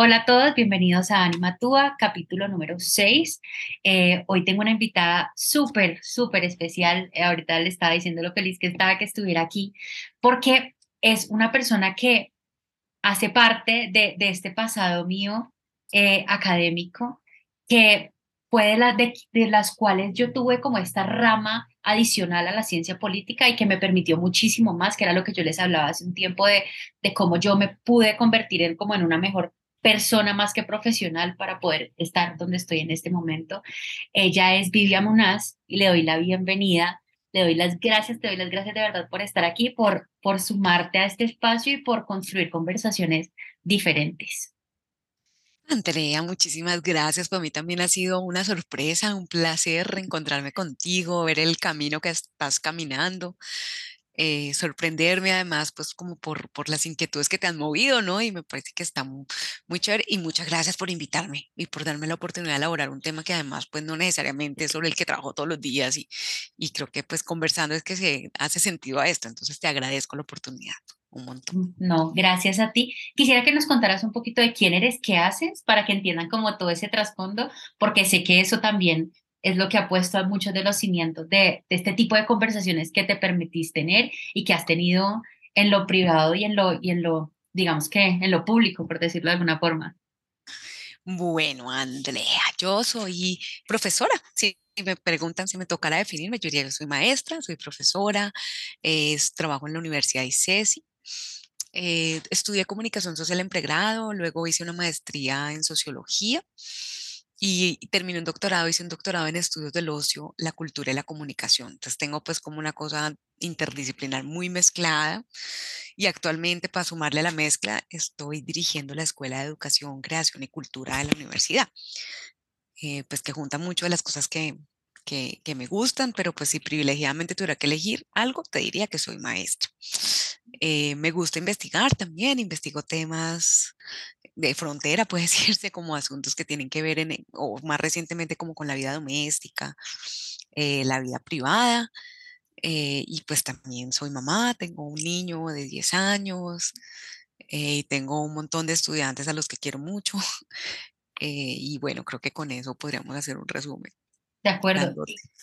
Hola a todos, bienvenidos a Anima Túa, capítulo número 6. Eh, hoy tengo una invitada súper, súper especial. Eh, ahorita le estaba diciendo lo feliz que estaba que estuviera aquí, porque es una persona que hace parte de, este pasado mío eh, académico, que fue de, las de, las cuales yo tuve como esta rama adicional a la ciencia política y que me permitió muchísimo más, que era lo que yo les hablaba hace un tiempo de, de cómo yo me pude convertir en como en una mejor persona más que profesional para poder estar donde estoy en este momento. Ella es Vivian Munaz y le doy la bienvenida. Le doy las gracias, te doy las gracias de verdad por estar aquí, por, por sumarte a este espacio y por construir conversaciones diferentes. Andrea, muchísimas gracias. Para mí también ha sido una sorpresa, un placer reencontrarme contigo, ver el camino que estás caminando. Eh, sorprenderme además, pues como por, por las inquietudes que te han movido, ¿no? Y me parece que está muy, muy chévere y muchas gracias por invitarme y por darme la oportunidad de elaborar un tema que además pues no necesariamente es sobre el que trabajo todos los días y, y creo que pues conversando es que se hace sentido a esto, entonces te agradezco la oportunidad. Un montón. Mm, no, gracias a ti. Quisiera que nos contaras un poquito de quién eres, qué haces, para que entiendan como todo ese trasfondo, porque sé que eso también es lo que ha puesto a muchos de los cimientos de, este tipo de conversaciones que te permitís tener y que has tenido en lo privado y en lo, y en lo, digamos que, en lo público, por decirlo de alguna forma. Bueno, Andrea, yo soy profesora. Si me preguntan si me tocará definirme, yo diría que soy maestra, soy profesora, trabajo en la Universidad de ICESI. Eh, estudié comunicación social en pregrado, luego hice una maestría en sociología y terminé un doctorado, hice un doctorado en estudios del ocio, la cultura y la comunicación. Entonces tengo pues como una cosa interdisciplinar muy mezclada y actualmente para sumarle a la mezcla estoy dirigiendo la Escuela de Educación, Creación y Cultura de la universidad, eh, pues que junta mucho de las cosas que, que, que, me gustan, pero pues si privilegiadamente tuviera que elegir algo, te diría que soy maestra. Eh, me gusta investigar también, investigo temas de frontera, puede decirse, como asuntos que tienen que ver, en, o más recientemente como con la vida doméstica, eh, la vida privada. Eh, y pues también soy mamá, tengo un niño de 10 años y tengo un montón de estudiantes a los que quiero mucho. y bueno, creo que con eso podríamos hacer un resumen. De acuerdo.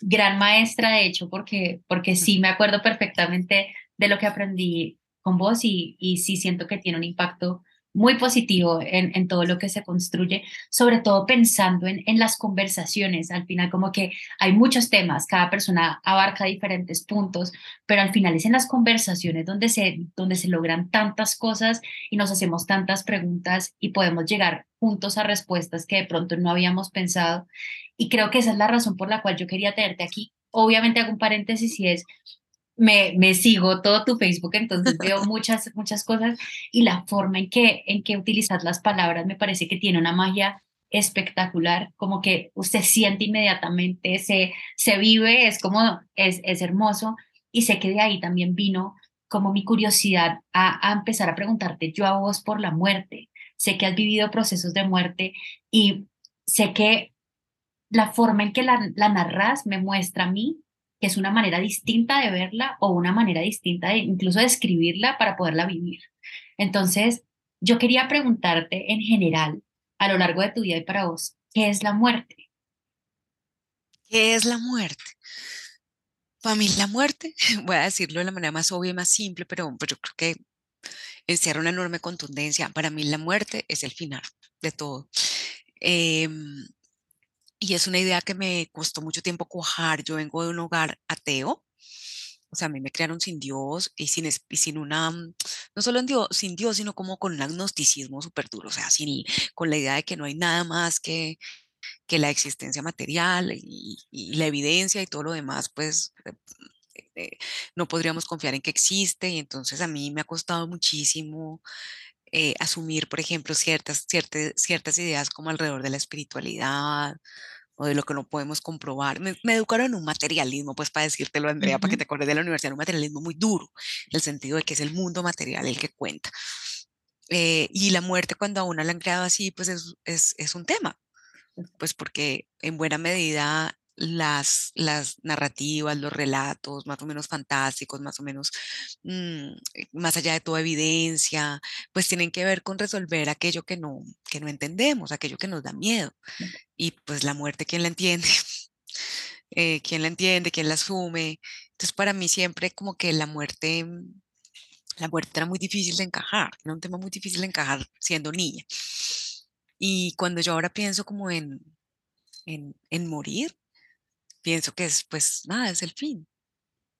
Gran maestra, de hecho, porque, porque sí me acuerdo perfectamente de lo que aprendí con vos y, y sí siento que tiene un impacto muy positivo en, en, todo lo que se construye, sobre todo pensando en, en, las conversaciones. Al final, como que hay muchos temas, cada persona abarca diferentes puntos, pero al final es en las conversaciones donde se, donde se logran tantas cosas y nos hacemos tantas preguntas y podemos llegar juntos a respuestas que de pronto no habíamos pensado. Y creo que esa es la razón por la cual yo quería tenerte aquí. Obviamente hago un paréntesis y es, me, me, sigo todo tu Facebook, entonces veo muchas, muchas cosas y la forma en que, en que utilizas las palabras me parece que tiene una magia espectacular, como que usted siente inmediatamente, se, se vive, es como, es, es hermoso y sé que de ahí también vino como mi curiosidad a, a empezar a preguntarte yo a vos por la muerte. Sé que has vivido procesos de muerte y sé que la forma en que la, la narras me muestra a mí es una manera distinta de verla o una manera distinta de incluso de escribirla para poderla vivir. Entonces, yo quería preguntarte en general, a lo largo de tu vida y para vos, ¿qué es la muerte? ¿Qué es la muerte? Para mí la muerte, voy a decirlo de la manera más obvia y más simple, pero, pero creo que encierra una enorme contundencia. Para mí la muerte es el final de todo. Eh, y es una idea que me costó mucho tiempo cuajar. Yo vengo de un hogar ateo, o sea, a mí me crearon sin Dios y sin, y sin una, mm, no solo en Dios, sin Dios, sino como con un agnosticismo súper duro, o sea, sin, con la idea de que no hay nada más que, que la existencia material y, y la evidencia y todo lo demás, pues eh, eh, no podríamos confiar en que existe. Y entonces a mí me ha costado muchísimo eh, asumir, por ejemplo, ciertas, ciertas, ciertas ideas como alrededor de la espiritualidad o de lo que no podemos comprobar. Me, educaron en un materialismo, pues para decírtelo, Andrea, para que te acuerdes de la universidad, un materialismo muy duro, en el sentido de que es el mundo material el que cuenta. Eh, y la muerte, cuando a una la han creado así, pues es, es, es un tema, pues porque en buena medida las, las narrativas, los relatos más o menos fantásticos, más o menos mm, más allá de toda evidencia, pues tienen que ver con resolver aquello que no, que no entendemos, aquello que nos da miedo. Y pues la muerte, ¿quién la entiende? Eh, ¿Quién la entiende? ¿Quién la asume? Entonces para mí siempre como que la muerte, la muerte era muy difícil de encajar, era un tema muy difícil de encajar siendo niña. Y cuando yo ahora pienso como en, en, en morir, pienso que es, pues nada, es el fin,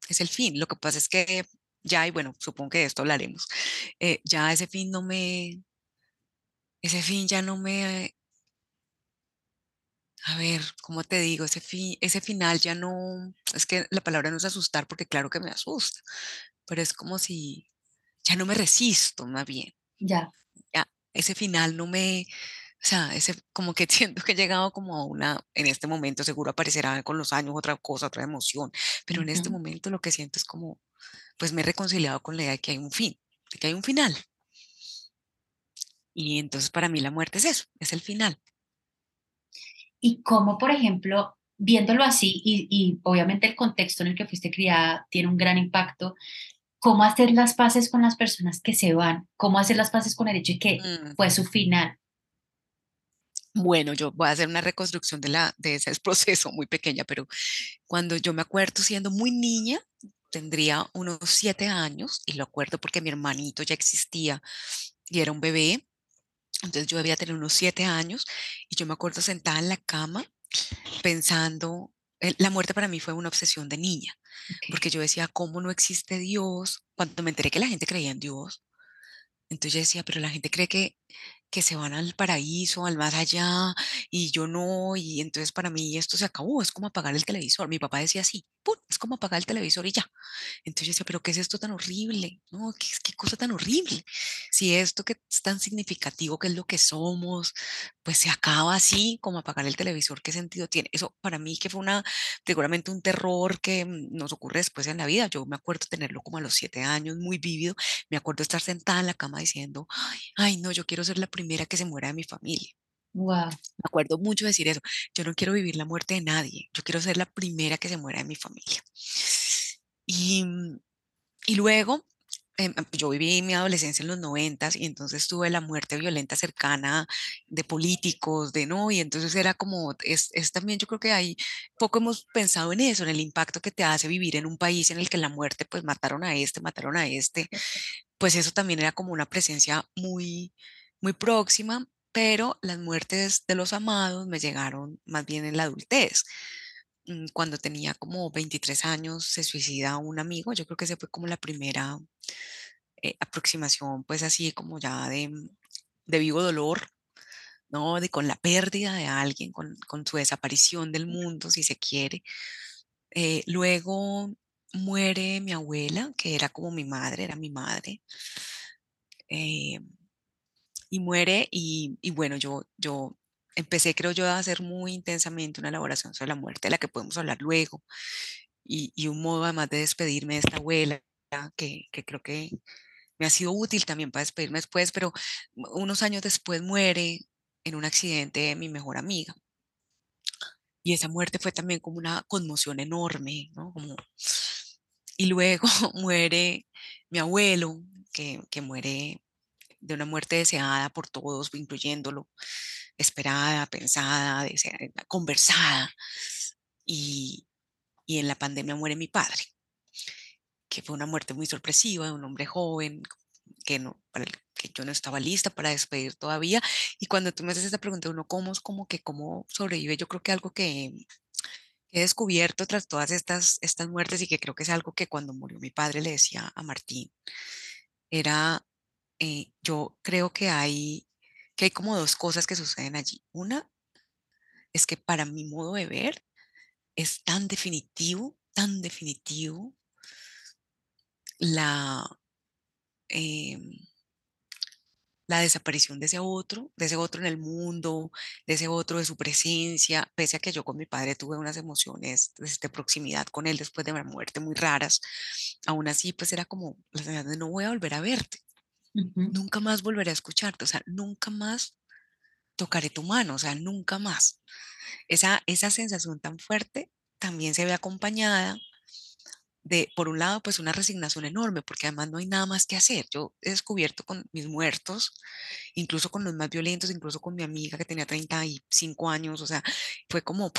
es el fin. Lo que pasa es que ya, y bueno, supongo que de esto hablaremos, eh, ya ese fin no me, ese fin ya no me, a ver, ¿cómo te digo? Ese fin, ese final ya no, es que la palabra no es asustar porque claro que me asusta, pero es como si ya no me resisto, más bien. Ya. Ya, ese final no me, o sea, ese, como que siento que he llegado como a una, en este momento seguro aparecerá con los años otra cosa, otra emoción, pero en este momento lo que siento es como, pues me he reconciliado con la idea de que hay un fin, de que hay un final. Y entonces para mí la muerte es eso, es el final. Y cómo, por ejemplo, viéndolo así, y, y, obviamente el contexto en el que fuiste criada tiene un gran impacto, ¿cómo hacer las paces con las personas que se van? ¿Cómo hacer las paces con el hecho de que mm. fue su final? Bueno, yo voy a hacer una reconstrucción de, la, de ese proceso muy pequeña, pero cuando yo me acuerdo siendo muy niña, tendría unos siete años, y lo acuerdo porque mi hermanito ya existía y era un bebé, entonces yo debía tener unos siete años, y yo me acuerdo sentada en la cama pensando, eh, la muerte para mí fue una obsesión de niña, porque yo decía, ¿cómo no existe Dios? Cuando me enteré que la gente creía en Dios, entonces yo decía, pero la gente cree que que se van al paraíso, al más allá, y yo no, y entonces para mí esto se acabó, es como apagar el televisor. Mi papá decía así, ¡pum! es como apagar el televisor y ya. Entonces yo decía, pero ¿qué es esto tan horrible? No, ¿qué, qué cosa tan horrible? Si esto que es tan significativo, que es lo que somos, pues se acaba así, como apagar el televisor, ¿qué sentido tiene? Eso para mí que fue una, seguramente un terror que mm, nos ocurre después en la vida. Yo me acuerdo tenerlo como a los siete años, muy vívido. Me acuerdo estar sentada en la cama diciendo, ay, ay no, yo quiero ser la primera que se muera de mi familia. Wow. Me acuerdo mucho decir eso. Yo no quiero vivir la muerte de nadie. Yo quiero ser la primera que se muera de mi familia. Y, mm, y luego, em, yo viví mi adolescencia en los noventas y entonces tuve la muerte violenta cercana de políticos, de no, y entonces era como, es, es también yo creo que hay, poco hemos pensado en eso, en el impacto que te hace vivir en un país en el que la muerte, pues mataron a este, mataron a este, pues eso también era como una presencia muy, muy próxima, pero las muertes de los amados me llegaron más bien en la adultez. Mm, cuando tenía como 23 años se suicida un amigo, yo creo que esa fue como la primera eh, aproximación, pues así como ya de, de vivo dolor, ¿no? De con la pérdida de alguien, con, con su desaparición del mundo, si se quiere. Eh, luego muere mi abuela, que era como mi madre, era mi madre. Eh, y muere y, y, bueno, yo, yo empecé, creo yo, a hacer muy intensamente una elaboración sobre la muerte, de la que podemos hablar luego, y, y un modo además de despedirme de esta abuela, que, que creo que me ha sido útil también para despedirme después, pero unos años después muere en un accidente mi mejor amiga. Y esa muerte fue también como una conmoción enorme, ¿no? Como... Y luego muere mi abuelo, que, que muere de una muerte deseada por todos, incluyéndolo, esperada, pensada, deseada, conversada. Y, y en la pandemia muere mi padre, que fue una muerte muy sorpresiva de un hombre joven que no, que yo no estaba lista para despedir todavía. Y cuando tú me haces esta pregunta, uno cómo es como que cómo sobrevive, yo creo que algo que he descubierto tras todas estas, estas muertes y que creo que es algo que cuando murió mi padre le decía a Martín, era eh, yo creo que hay, que hay como dos cosas que suceden allí. Una es que para mi modo de ver es tan definitivo, tan definitivo la, em, la desaparición de ese otro, de ese otro en el mundo, de ese otro, de su presencia, pese a que yo con mi padre tuve unas emociones de, proximidad con él después de la muerte muy raras, aún así pues era como la sensación no voy a volver a verte, nunca más volveré a escucharte, o sea, nunca más tocaré tu mano, o sea, nunca más. Esa, esa sensación tan fuerte también se ve acompañada de, por un lado, pues una resignación enorme, porque además no hay nada más que hacer. Yo he descubierto con mis muertos, incluso con los más violentos, incluso con mi amiga que tenía 35 años, o sea, fue como, o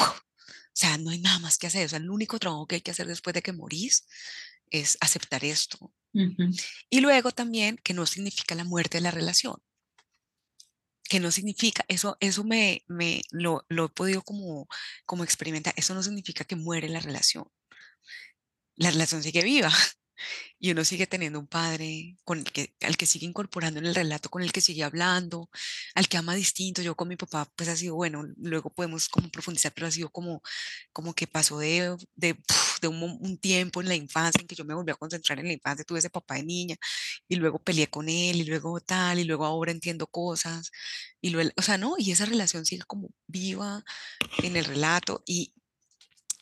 sea, no hay nada más que hacer. O sea, el único trabajo que hay que hacer después de que morís es aceptar esto. Y luego también que no significa la muerte de la relación. Que no significa, eso, eso me, me lo, lo, he podido como, como experimentar, eso no significa que muere la relación. La relación sigue viva y uno sigue teniendo un padre con el que, al que sigue incorporando en el relato, con el que sigue hablando, al que ama distinto. Yo con mi papá, pues ha sido, bueno, luego podemos como profundizar, pero ha sido como, como que pasó de, de, de un, tiempo en la infancia en que yo me volví a concentrar en la infancia, tuve ese papá de niña y luego peleé con él y luego tal, y luego ahora entiendo cosas, y luego, o sea, ¿no? Y esa relación sigue como viva en el relato y,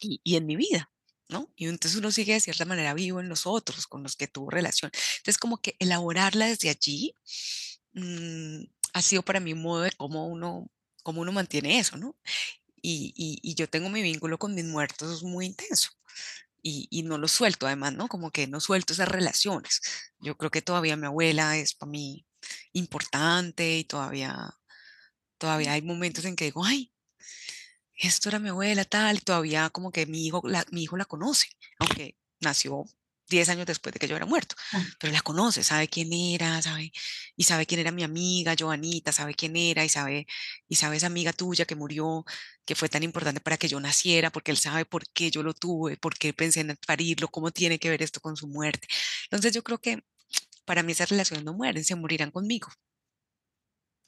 y en mi vida. ¿No? Y entonces uno sigue de cierta manera vivo en los otros con los que tuvo relación. Entonces como que elaborarla desde allí mmm, ha sido para mí un modo de cómo uno, cómo uno mantiene eso, ¿no? Y, y, y, yo tengo mi vínculo con mis muertos muy intenso. Y, y, no lo suelto además, ¿no? Como que no suelto esas relaciones. Yo creo que todavía mi abuela es para mí importante y todavía, todavía hay momentos en que digo, ay, esto era mi abuela, tal, y todavía como que mi hijo la, mi hijo la conoce, aunque nació 10 años después de que yo era muerto, ah. pero la conoce, sabe quién era, sabe, y sabe quién era mi amiga, Joanita, sabe quién era, y sabe, y sabe esa amiga tuya que murió, que fue tan importante para que yo naciera, porque él sabe por qué yo lo tuve, por qué pensé en parirlo, cómo tiene que ver esto con su muerte. Entonces yo creo que para mí esas relaciones no mueren, se morirán conmigo.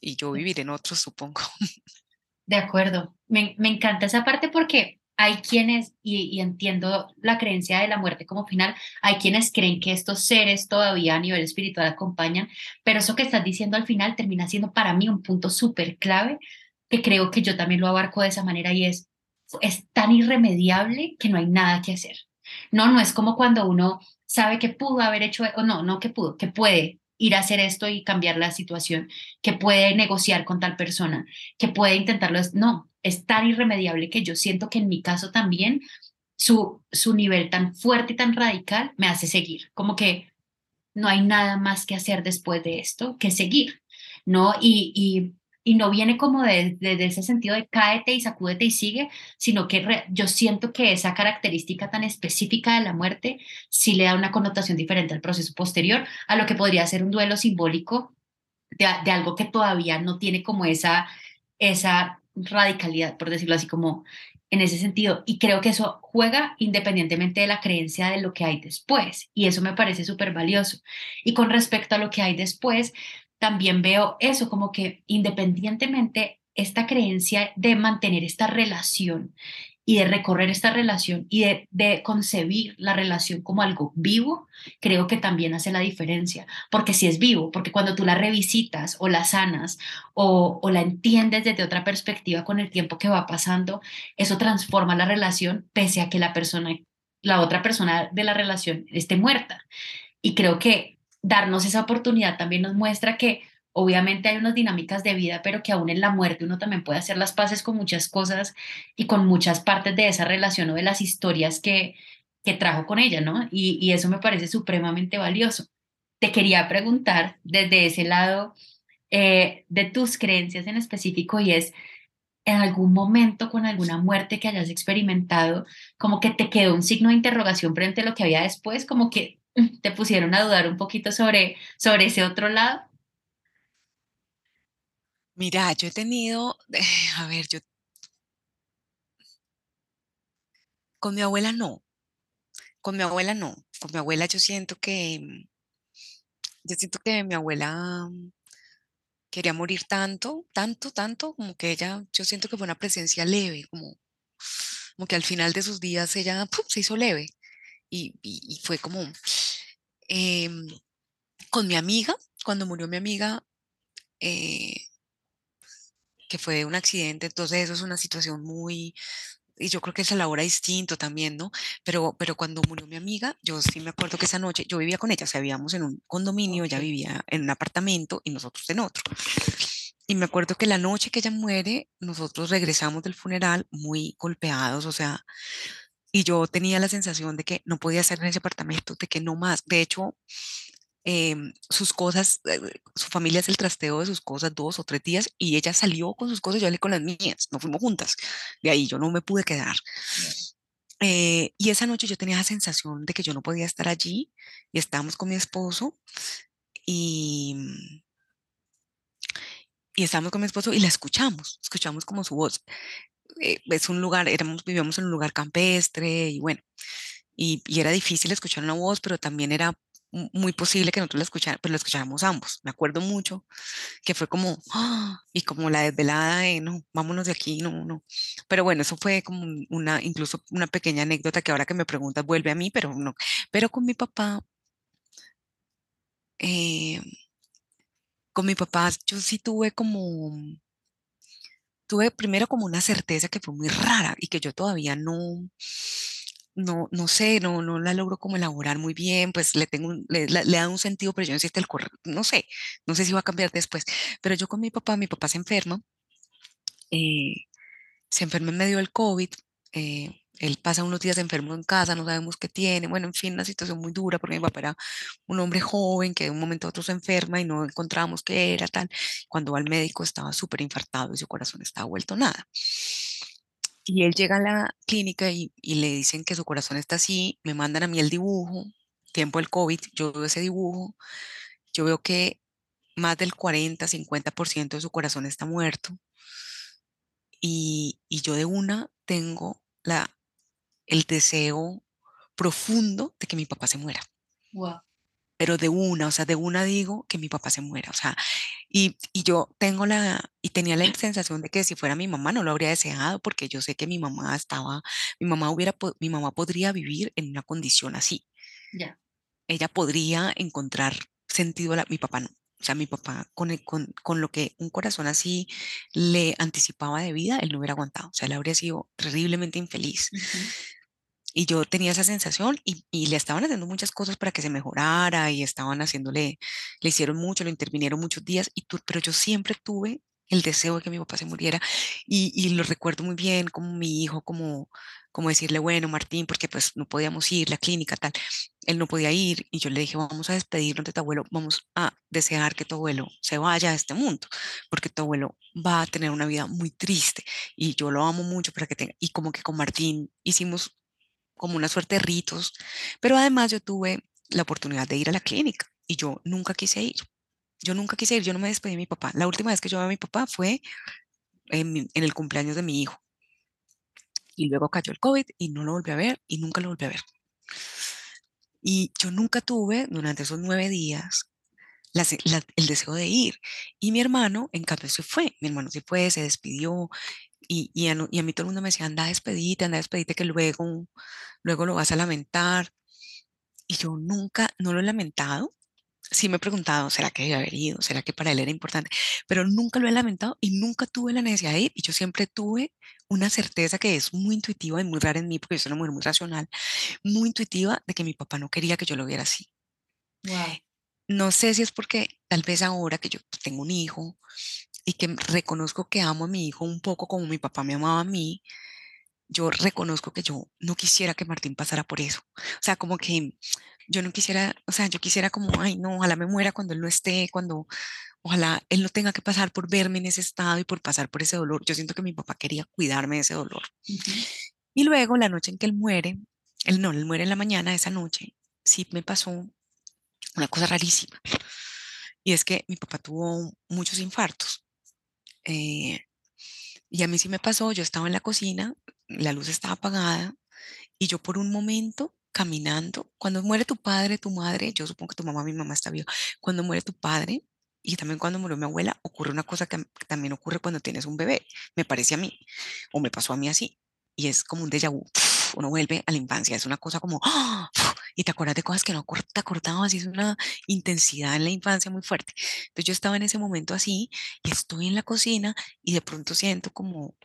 Y yo viviré en otros, supongo. De acuerdo. Me, me encanta esa parte porque hay quienes, y, entiendo la creencia de la muerte como final, hay quienes creen que estos seres todavía a nivel espiritual acompañan, pero eso que estás diciendo al final termina siendo para mí un punto súper clave, que creo que yo también lo abarco de esa manera y es, es tan irremediable que no hay nada que hacer. No, no es como cuando uno sabe que pudo haber hecho, o no, no que pudo, que puede ir a hacer esto y cambiar la situación, que puede negociar con tal persona, que puede intentarlo. No, es tan irremediable que yo siento que en mi caso también su, su nivel tan fuerte y tan radical me hace seguir, como que no hay nada más que hacer después de esto que seguir, ¿no? Y, y y no viene como desde de, ese sentido de cáete y sacúdete y sigue, sino que yo siento que esa característica tan específica de la muerte sí le da una connotación diferente al proceso posterior a lo que podría ser un duelo simbólico de, algo que todavía no tiene como esa, esa radicalidad, por decirlo así, como en ese sentido. Y creo que eso juega independientemente de la creencia de lo que hay después. Y eso me parece súper valioso. Y con respecto a lo que hay después, también veo eso como que independientemente esta creencia de mantener esta relación y de recorrer esta relación y de, concebir la relación como algo vivo, creo que también hace la diferencia, porque si es vivo, porque cuando tú la revisitas o la sanas o, o la entiendes desde otra perspectiva con el tiempo que va pasando, eso transforma la relación pese a que la persona, la otra persona de la relación esté muerta. Y creo que darnos esa oportunidad también nos muestra que obviamente hay unas dinámicas de vida, pero que aún en la muerte uno también puede hacer las paces con muchas cosas y con muchas partes de esa relación o de las historias que, que trajo con ella, ¿no? Y, eso me parece supremamente valioso. Te quería preguntar desde ese lado eh, de tus creencias en específico y es, en algún momento con alguna muerte que hayas experimentado, como que te quedó un signo de interrogación frente a lo que había después, como que te pusieron a dudar un poquito sobre, sobre ese otro lado? Mira, yo he tenido, a ver, yo con mi abuela no, con mi abuela no, con mi abuela yo siento que, yo siento que mi abuela quería morir tanto, tanto, tanto, como que ella, yo siento que fue una presencia leve, como, como que al final de sus días ella se hizo leve y, fue como em, con mi amiga, cuando murió mi amiga, eh, que fue un accidente, entonces eso es una situación muy, y yo creo que se elabora distinto también, ¿no? Pero, pero cuando murió mi amiga, yo sí me acuerdo que esa noche yo vivía con ella, o sea, vivíamos en un condominio, ella vivía en un apartamento y nosotros en otro. y me acuerdo que la noche que ella muere, nosotros regresamos del funeral muy golpeados, o sea, y yo tenía la sensación de que no podía estar en ese apartamento, de que no más. De hecho, em, sus cosas, eh, su familia hace el trasteo de sus cosas dos o tres días y ella salió con sus cosas, yo hablé con las mías, no fuimos juntas. De ahí yo no me pude quedar. Eh, y esa noche yo tenía la sensación de que yo no podía estar allí y estábamos con mi esposo y, y estábamos con mi esposo y la escuchamos, escuchamos como su voz. Eh, es un lugar, éramos, vivíamos en un lugar campestre y bueno, y, y era difícil escuchar una voz, pero también era muy posible que nosotros la escucháramos, pero la escucháramos ambos. Me acuerdo mucho que fue como, ¡ah! y como la desvelada de, no, vámonos de aquí, no, no. Pero bueno, eso fue como una, incluso una pequeña anécdota que ahora que me preguntas vuelve a mí, pero no. Pero con mi papá, eh, con mi papá yo sí tuve como, tuve primero como una certeza que fue muy rara y que yo todavía no, no, no sé, no, no la logro como elaborar muy bien, pues le tengo, un- le, le da un sentido, pero yo no sé el no sé, no sé si va a cambiar después. Pero yo con mi papá, mi papá se enferma, eh, se enferma en medio del COVID, eh, él pasa unos días enfermo en casa, no sabemos qué tiene, bueno, en fin, una situación muy dura porque mi papá era un hombre joven que de un momento a otro se enferma y no encontramos qué era tal. Cuando va al médico estaba súper infartado y su corazón estaba vuelto nada. Y él llega a la clínica y, le dicen que su corazón está así, me mandan a mí el dibujo, tiempo del COVID, yo veo ese dibujo, yo veo que más del 40, 50% de su corazón está muerto y yo de una tengo la, el deseo profundo de que mi papá se muera. Wow. Pero de una, o sea, de una digo que mi papá se muera, o sea, y, y yo tengo la, y tenía la sensación de que si fuera mi mamá no lo habría deseado porque yo sé que mi mamá estaba, mi mamá hubiera, mi mamá podría vivir en una condición así. Ya. Ella podría encontrar sentido, a la, mi papá no. O sea, mi papá con, el- con, con lo que un corazón así le anticipaba de vida, él no hubiera aguantado. O sea, él habría sido terriblemente infeliz. Ujú. Y yo tenía esa sensación y, y le estaban haciendo muchas cosas para que se mejorara y estaban haciéndole, le hicieron mucho, lo intervinieron muchos días, y pero yo siempre tuve el deseo de que mi papá se muriera y, y lo recuerdo muy bien como mi hijo, como, como decirle, bueno, Martín, porque pues no podíamos ir, la clínica, tal, él no podía ir y yo le dije, vamos a despedirnos de tu abuelo, vamos a desear que tu abuelo se vaya a este mundo, porque tu abuelo va a tener una vida muy triste y yo lo amo mucho para que tenga, y como que con Martín hicimos como una suerte de ritos, pero además yo tuve la oportunidad de ir a la clínica y yo nunca quise ir. Yo nunca quise ir, yo no me despedí de mi papá. La última vez que yo vi a mi papá fue en, en el cumpleaños de mi hijo y luego cayó el COVID y no lo volví a ver y nunca lo volví a ver. Y yo nunca tuve durante esos nueve días la la- el deseo de ir. Y mi hermano, en cambio, se fue. Mi hermano se fue, se despidió y, y, a, y a mí todo el mundo me decía, anda, despedite, anda, despedite, que luego, luego lo vas a lamentar. Y yo nunca, no lo he lamentado. Sí me he preguntado, ¿será que debe haber ido? ¿Será que para él era importante? Pero nunca lo he lamentado y nunca tuve la necesidad de ir. Y yo siempre tuve una certeza que es muy intuitiva y muy rara en mí, porque yo soy una mujer muy racional, muy intuitiva de que mi papá no quería que yo lo viera así. Wow. No sé si es porque tal vez ahora que yo tengo un hijo y que reconozco que amo a mi hijo un poco como mi papá me amaba a mí, yo reconozco que yo no quisiera que Martín pasara por eso. O sea, como que yo no quisiera, o sea, yo quisiera como, ay, no, ojalá me muera cuando él no esté, cuando, ojalá él no tenga que pasar por verme en ese estado y por pasar por ese dolor. Yo siento que mi papá quería cuidarme de ese dolor. Ujú. Y luego, la noche en que él muere, él no, él muere en la mañana, esa noche, sí me pasó una cosa rarísima. Y es que mi papá tuvo muchos infartos. Eh, y a mí sí me pasó, yo estaba en la cocina, la luz estaba apagada y yo por un momento caminando, cuando muere tu padre, tu madre, yo supongo que tu mamá, mi mamá está viva, cuando muere tu padre y también cuando murió mi abuela, ocurre una cosa que, también ocurre cuando tienes un bebé, me parece a mí, o me pasó a mí así, y es como un déjà vu, uno vuelve a la infancia, es una cosa como. Y te acuerdas de cosas que no te acordabas, y es una intensidad en la infancia muy fuerte. Entonces yo estaba en ese momento así, y estoy en la cocina, y de pronto siento como,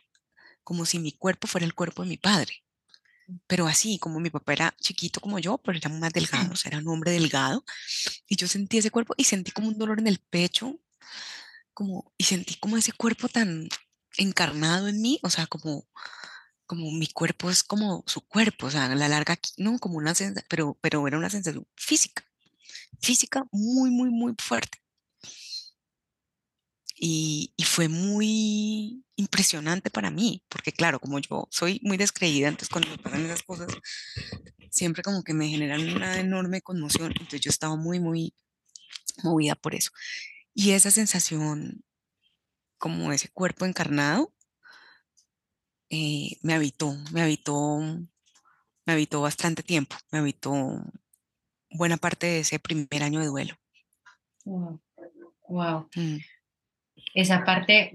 como si mi cuerpo fuera el cuerpo de mi padre. Pero así, como mi papá era chiquito como yo, pero era más delgado, o sea, era un hombre delgado, y yo sentí ese cuerpo y sentí como un dolor en el pecho, como, y sentí como ese cuerpo tan encarnado en mí, o sea, como, como mi cuerpo es como su cuerpo, o sea, a la larga, no, como una sensación, pero, pero era una sensación física, física muy, muy, muy fuerte. Y, y, fue muy impresionante para mí, porque claro, como yo soy muy descreída, entonces cuando me pasan esas cosas, siempre como que me generan una enorme conmoción, entonces yo estaba muy, muy movida por eso. Y esa sensación, como ese cuerpo encarnado, eh, me habitó, me habitó, me habitó bastante tiempo, me habitó buena parte de ese primer año de duelo. Wow. wow. Mm. Esa parte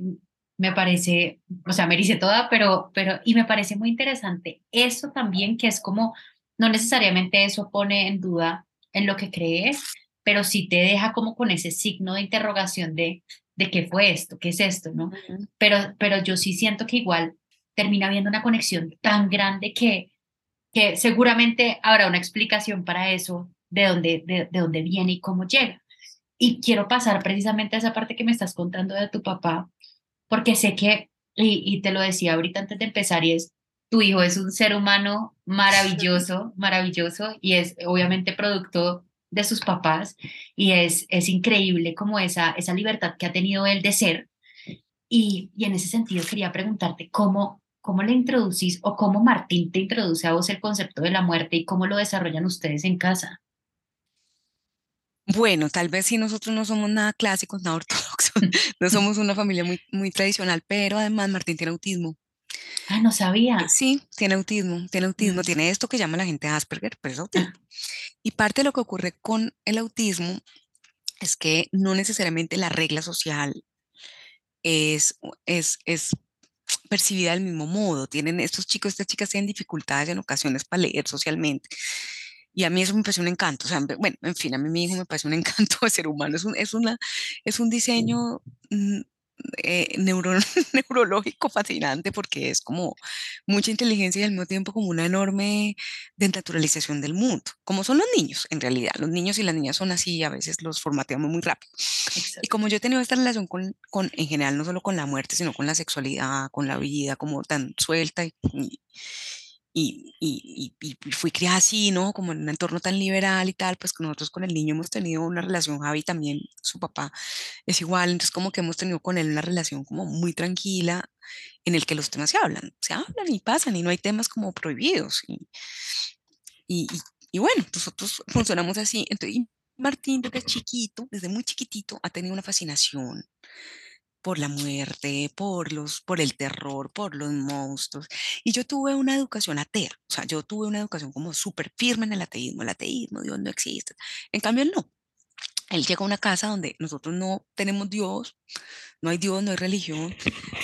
me parece, o sea, me dice toda, pero, pero, y me parece muy interesante eso también, que es como, no necesariamente eso pone en duda en lo que crees, pero sí te deja como con ese signo de interrogación de, de qué fue esto, qué es esto, ¿no? pero, pero yo sí siento que igual termina habiendo una conexión tan grande que, que seguramente habrá una explicación para eso, de dónde, de, de dónde viene y cómo llega. Y quiero pasar precisamente a esa parte que me estás contando de tu papá, porque sé que, y, y te lo decía ahorita antes de empezar, y es, tu hijo es un ser humano maravilloso, maravilloso, y es obviamente producto de sus papás, y es, es increíble como esa, esa libertad que ha tenido él de ser. Y, y en ese sentido quería preguntarte cómo, cómo le introducís o cómo Martín te introduce a vos el concepto de la muerte y cómo lo desarrollan ustedes en casa. Bueno, tal vez si nosotros no somos nada clásicos, nada ortodoxos, no somos una familia muy, muy tradicional, pero además Martín tiene autismo. Ah, no sabía. Sí, tiene autismo, tiene autismo, mm. tiene esto que llama la gente Asperger, pero es autismo. Ah. Y parte de lo que ocurre con el autismo es que no necesariamente la regla social es, es, es percibida del mismo modo. Tienen estos chicos, estas chicas tienen dificultades en ocasiones para leer socialmente. Y a mí eso me parece un encanto. O sea, bueno, en fin, a mí mi hijo me parece un encanto de ser humano. Es un, es una, es un diseño eh, neurológico fascinante porque es como mucha inteligencia y al mismo tiempo como una enorme desnaturalización del mundo, como son los niños en realidad. Los niños y las niñas son así, a veces los formateamos muy rápido. Y como yo he tenido esta relación con, con, en general, no solo con la muerte, sino con la sexualidad, con la vida, como tan suelta y, y, y, y, fui criada así, ¿no? Como en un entorno tan liberal y tal, pues nosotros con el niño hemos tenido una relación, Javi también, su papá es igual, entonces como que hemos tenido con él una relación como muy tranquila en el que los temas se hablan, se hablan y pasan y no hay temas como prohibidos. Y, y, y bueno, nosotros funcionamos así. Entonces, Martín desde chiquito, desde muy chiquitito, ha tenido una fascinación por la muerte, por, los, por el terror, por los monstruos. Y yo tuve una educación atea, o sea, yo tuve una educación como súper firme en el ateísmo, el ateísmo, Dios no existe. En cambio, él no. Él llega a una casa donde nosotros no tenemos Dios, no hay Dios, no hay religión,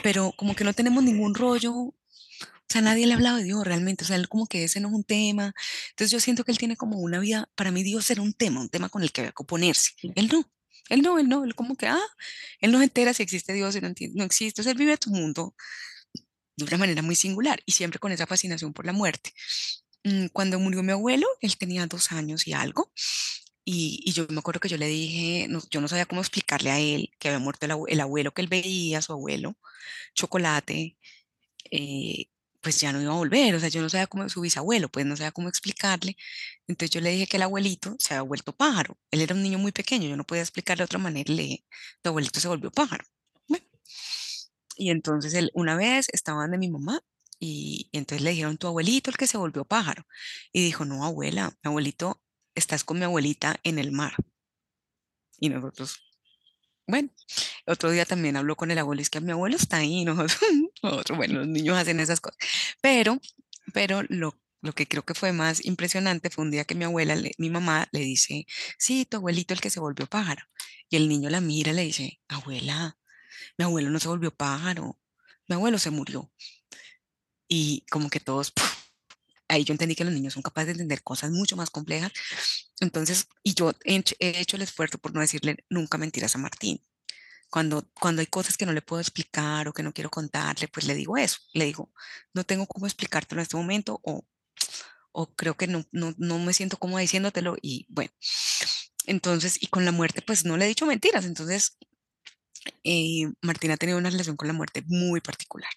pero como que no tenemos ningún rollo o sea, nadie le ha hablado de Dios realmente, o sea, él como que ese no es un tema. Entonces yo siento que él tiene como una vida, para mí Dios era un tema, un tema con el que había que oponerse. Él no. Él no, él no, él como que, ah, él no se entera si existe Dios, y no, no existe, él vive tu mundo de una manera muy singular y siempre con esa fascinación por la muerte. Mm, cuando murió mi abuelo, él tenía dos años y algo, y, y yo me acuerdo que yo le dije, no, yo no sabía cómo explicarle a él que había muerto el, el abuelo que él veía, su abuelo, chocolate, eh, pues ya no iba a volver, o sea, yo no sabía cómo, su bisabuelo, pues no sabía cómo explicarle. Entonces yo le dije que el abuelito se había vuelto pájaro. Él era un niño muy pequeño, yo no podía explicarle de otra manera, le dije, tu abuelito se volvió pájaro. Y entonces él, una vez estaban de mi mamá y, y, entonces le dijeron, tu abuelito el que se volvió pájaro. Y dijo, no, abuela, mi abuelito, estás con mi abuelita en el mar. Y nosotros, bueno, otro día también habló con el abuelo, es que mi abuelo está ahí, nosotros, bueno, los niños hacen esas cosas. Pero, pero lo, lo que creo que fue más impresionante fue un día que mi abuela, mi mamá, le dice, sí, tu abuelito el que se volvió pájaro. Y el niño la mira y le dice, abuela, mi abuelo no se volvió pájaro, mi abuelo se murió. Y como que todos, ahí yo entendí que los niños son capaces de entender cosas mucho más complejas. Entonces, y yo he hecho el esfuerzo por no decirle nunca mentiras a Martín. Cuando, cuando hay cosas que no le puedo explicar o que no quiero contarle, pues le digo eso. Le digo, no tengo cómo explicártelo en este momento o, o creo que no, no, no me siento como diciéndotelo y bueno. Entonces, y con la muerte, pues no le he dicho mentiras. Entonces, eh, Martín ha tenido una relación con la muerte muy particular.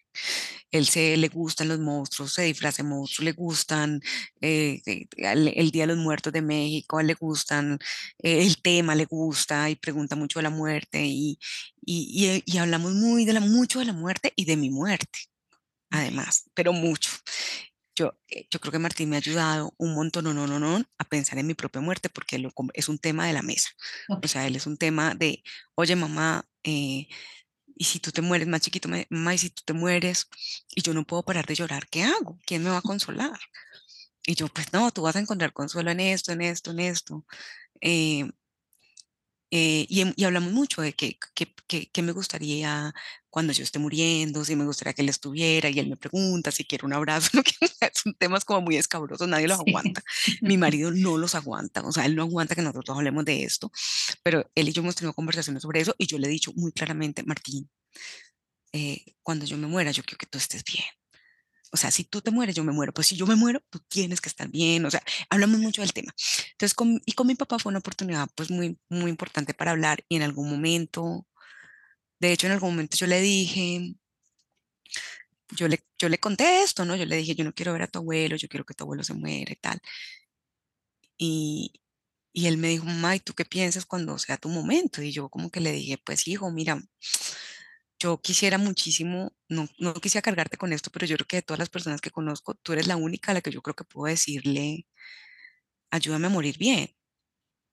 Él se le gustan los monstruos, se disfraza de monstruos, le gustan eh, eh, el, Día de los Muertos de México, le gustan el tema, le gusta y pregunta mucho de la muerte y, y, y, hablamos muy de la, mucho de la muerte y de mi muerte, además, pero mucho. Yo, yo creo que Martín me ha ayudado un montón, no, no, no, no, a pensar en mi propia muerte porque lo, es un tema de la mesa. O sea, él es un tema de, oye mamá, eh, y si tú te mueres más chiquito, mamá, y si tú te mueres y yo no puedo parar de llorar, ¿qué hago? ¿Quién me va a consolar? Y yo, pues no, tú vas a encontrar consuelo en esto, en esto, en esto. Eh, eh, y, hablamos mucho de qué que, me gustaría cuando yo esté muriendo, si me gustaría que él estuviera, y él me pregunta si quiere un abrazo, son temas como muy escabrosos, nadie los aguanta. Mi marido no los aguanta, o sea, él no aguanta que nosotros hablemos de esto, pero él y yo hemos tenido conversaciones sobre eso y yo le he dicho muy claramente, Martín, eh, cuando yo me muera, yo quiero que tú estés bien. O sea, si tú te mueres, yo me muero. Pues si yo me muero, tú tienes que estar bien. O sea, hablamos mucho del tema. Entonces, con, y con mi papá fue una oportunidad pues muy, muy importante para hablar y en algún momento, de hecho, en algún momento yo le dije, yo le, yo le conté esto, ¿no? Yo le dije, yo no quiero ver a tu abuelo, yo quiero que tu abuelo se muera y tal. Y, y él me dijo, mamá, ¿y tú qué piensas cuando sea tu momento? Y yo como que le dije, pues hijo, mira, yo quisiera muchísimo, no, no quisiera cargarte con esto, pero yo creo que de todas las personas que conozco, tú eres la única a la que yo creo que puedo decirle, ayúdame a morir bien.